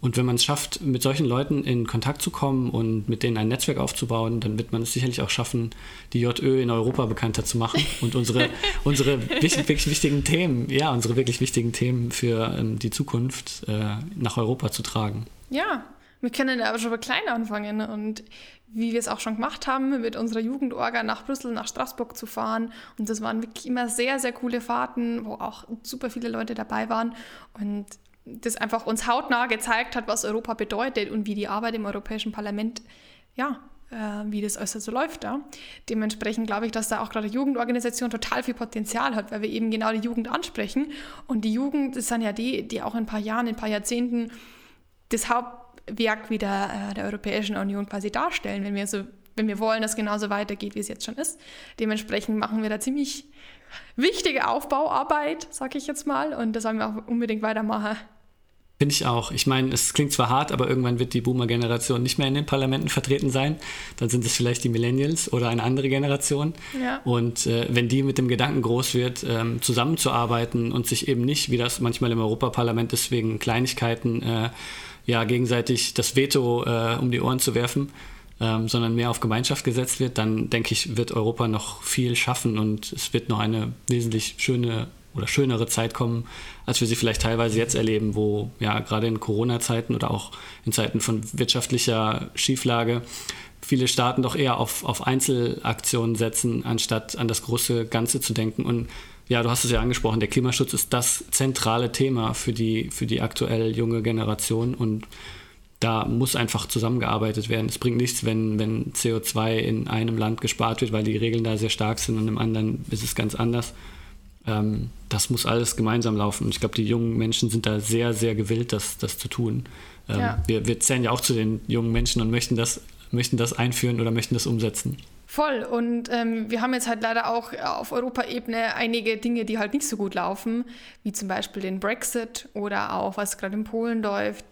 S2: Und wenn man es schafft, mit solchen Leuten in Kontakt zu kommen und mit denen ein Netzwerk aufzubauen, dann wird man es sicherlich auch schaffen, die JÖ in Europa bekannter zu machen und unsere, unsere wirklich wichtigen Themen, ja, unsere wirklich wichtigen Themen für ähm, die Zukunft äh, nach Europa zu tragen.
S1: Ja, wir können aber schon bei klein anfangen und wie wir es auch schon gemacht haben, mit unserer Jugendorga nach Brüssel, nach Straßburg zu fahren. Und das waren wirklich immer sehr, sehr coole Fahrten, wo auch super viele Leute dabei waren und das einfach uns hautnah gezeigt hat, was Europa bedeutet und wie die Arbeit im Europäischen Parlament, ja, äh, wie das alles so läuft da. Dementsprechend glaube ich, dass da auch gerade Jugendorganisation total viel Potenzial hat, weil wir eben genau die Jugend ansprechen. Und die Jugend, das sind ja die, die auch in ein paar Jahren, in ein paar Jahrzehnten das Hauptwerk wieder äh, der Europäischen Union quasi darstellen, wenn wir so wenn wir wollen, dass es genauso weitergeht, wie es jetzt schon ist. Dementsprechend machen wir da ziemlich wichtige Aufbauarbeit, sage ich jetzt mal, und das sollen wir auch unbedingt weitermachen.
S2: Finde ich auch. Ich meine, es klingt zwar hart, aber irgendwann wird die Boomer-Generation nicht mehr in den Parlamenten vertreten sein. Dann sind es vielleicht die Millennials oder eine andere Generation. Ja. Und äh, wenn die mit dem Gedanken groß wird, ähm, zusammenzuarbeiten und sich eben nicht, wie das manchmal im Europaparlament ist, wegen Kleinigkeiten äh, ja, gegenseitig das Veto äh, um die Ohren zu werfen, ähm, sondern mehr auf Gemeinschaft gesetzt wird, dann denke ich, wird Europa noch viel schaffen und es wird noch eine wesentlich schöne oder schönere Zeit kommen, als wir sie vielleicht teilweise jetzt erleben, wo ja gerade in Corona-Zeiten oder auch in Zeiten von wirtschaftlicher Schieflage viele Staaten doch eher auf, auf Einzelaktionen setzen, anstatt an das große Ganze zu denken. Und ja, du hast es ja angesprochen, der Klimaschutz ist das zentrale Thema für die, für die aktuell junge Generation und da muss einfach zusammengearbeitet werden. Es bringt nichts, wenn, wenn CO2 in einem Land gespart wird, weil die Regeln da sehr stark sind und im anderen ist es ganz anders. Ähm, das muss alles gemeinsam laufen. Und ich glaube, die jungen Menschen sind da sehr, sehr gewillt, das, das zu tun. Ähm, ja. wir, wir zählen ja auch zu den jungen Menschen und möchten das, möchten das einführen oder möchten das umsetzen.
S1: Voll. Und ähm, wir haben jetzt halt leider auch auf Europaebene einige Dinge, die halt nicht so gut laufen, wie zum Beispiel den Brexit oder auch was gerade in Polen läuft,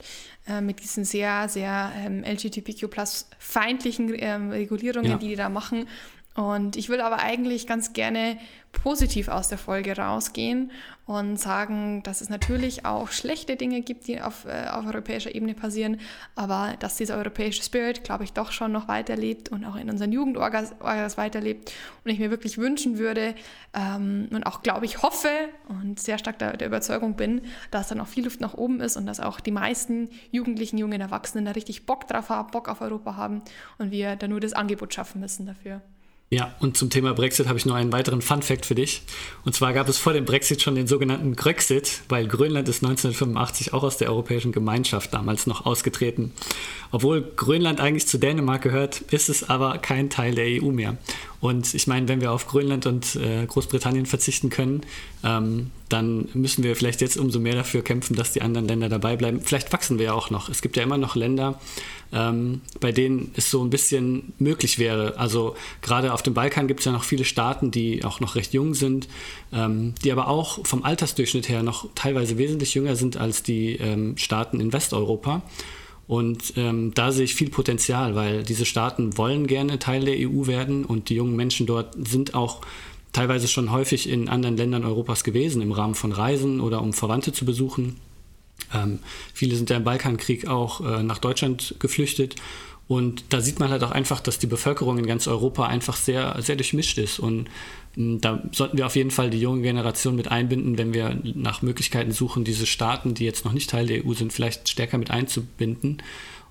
S1: äh, mit diesen sehr, sehr ähm, LGBTQ-plus-feindlichen ähm, Regulierungen, ja. die die da machen. Und ich will aber eigentlich ganz gerne positiv aus der Folge rausgehen und sagen, dass es natürlich auch schlechte Dinge gibt, die auf, äh, auf europäischer Ebene passieren, aber dass dieser europäische Spirit, glaube ich, doch schon noch weiterlebt und auch in unseren Jugendorgas weiterlebt und ich mir wirklich wünschen würde ähm, und auch, glaube ich, hoffe und sehr stark der, der Überzeugung bin, dass da noch viel Luft nach oben ist und dass auch die meisten Jugendlichen, jungen Erwachsenen da richtig Bock drauf haben, Bock auf Europa haben und wir da nur das Angebot schaffen müssen dafür.
S2: Ja, und zum Thema Brexit habe ich noch einen weiteren Fun-Fact für dich. Und zwar gab es vor dem Brexit schon den sogenannten Grexit, weil Grönland ist 1985 auch aus der Europäischen Gemeinschaft damals noch ausgetreten. Obwohl Grönland eigentlich zu Dänemark gehört, ist es aber kein Teil der EU mehr. Und ich meine, wenn wir auf Grönland und äh, Großbritannien verzichten können, ähm, dann müssen wir vielleicht jetzt umso mehr dafür kämpfen, dass die anderen Länder dabei bleiben. Vielleicht wachsen wir ja auch noch. Es gibt ja immer noch Länder, ähm, bei denen es so ein bisschen möglich wäre. Also gerade auf dem Balkan gibt es ja noch viele Staaten, die auch noch recht jung sind, ähm, die aber auch vom Altersdurchschnitt her noch teilweise wesentlich jünger sind als die ähm, Staaten in Westeuropa. Und ähm, da sehe ich viel Potenzial, weil diese Staaten wollen gerne Teil der EU werden und die jungen Menschen dort sind auch teilweise schon häufig in anderen Ländern Europas gewesen, im Rahmen von Reisen oder um Verwandte zu besuchen. Ähm, viele sind ja im Balkankrieg auch äh, nach Deutschland geflüchtet. Und da sieht man halt auch einfach, dass die Bevölkerung in ganz Europa einfach sehr, sehr durchmischt ist. Und da sollten wir auf jeden Fall die junge Generation mit einbinden, wenn wir nach Möglichkeiten suchen, diese Staaten, die jetzt noch nicht Teil der EU sind, vielleicht stärker mit einzubinden.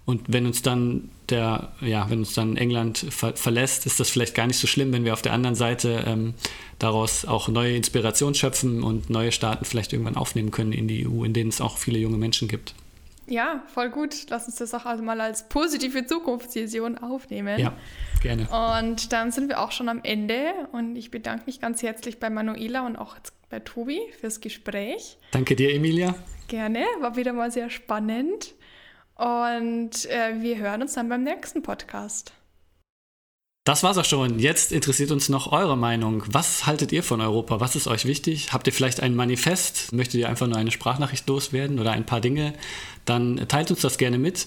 S2: Und wenn uns dann der, ja, wenn uns dann England ver verlässt, ist das vielleicht gar nicht so schlimm, wenn wir auf der anderen Seite ähm, daraus auch neue Inspiration schöpfen und neue Staaten vielleicht irgendwann aufnehmen können in die EU, in denen es auch viele junge Menschen gibt.
S1: Ja, voll gut. Lass uns das auch also mal als positive Zukunftsvision aufnehmen.
S2: Ja, gerne.
S1: Und dann sind wir auch schon am Ende und ich bedanke mich ganz herzlich bei Manuela und auch bei Tobi fürs Gespräch.
S2: Danke dir, Emilia.
S1: Gerne, war wieder mal sehr spannend. Und äh, wir hören uns dann beim nächsten Podcast.
S2: Das war's auch schon. Jetzt interessiert uns noch eure Meinung. Was haltet ihr von Europa? Was ist euch wichtig? Habt ihr vielleicht ein Manifest? Möchtet ihr einfach nur eine Sprachnachricht loswerden oder ein paar Dinge? Dann teilt uns das gerne mit.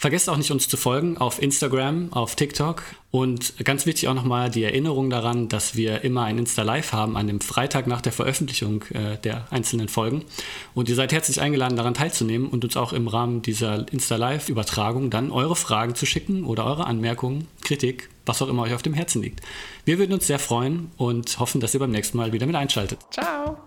S2: Vergesst auch nicht, uns zu folgen auf Instagram, auf TikTok. Und ganz wichtig auch nochmal die Erinnerung daran, dass wir immer ein Insta-Live haben an dem Freitag nach der Veröffentlichung äh, der einzelnen Folgen. Und ihr seid herzlich eingeladen, daran teilzunehmen und uns auch im Rahmen dieser Insta-Live-Übertragung dann eure Fragen zu schicken oder eure Anmerkungen, Kritik, was auch immer euch auf dem Herzen liegt. Wir würden uns sehr freuen und hoffen, dass ihr beim nächsten Mal wieder mit einschaltet.
S1: Ciao!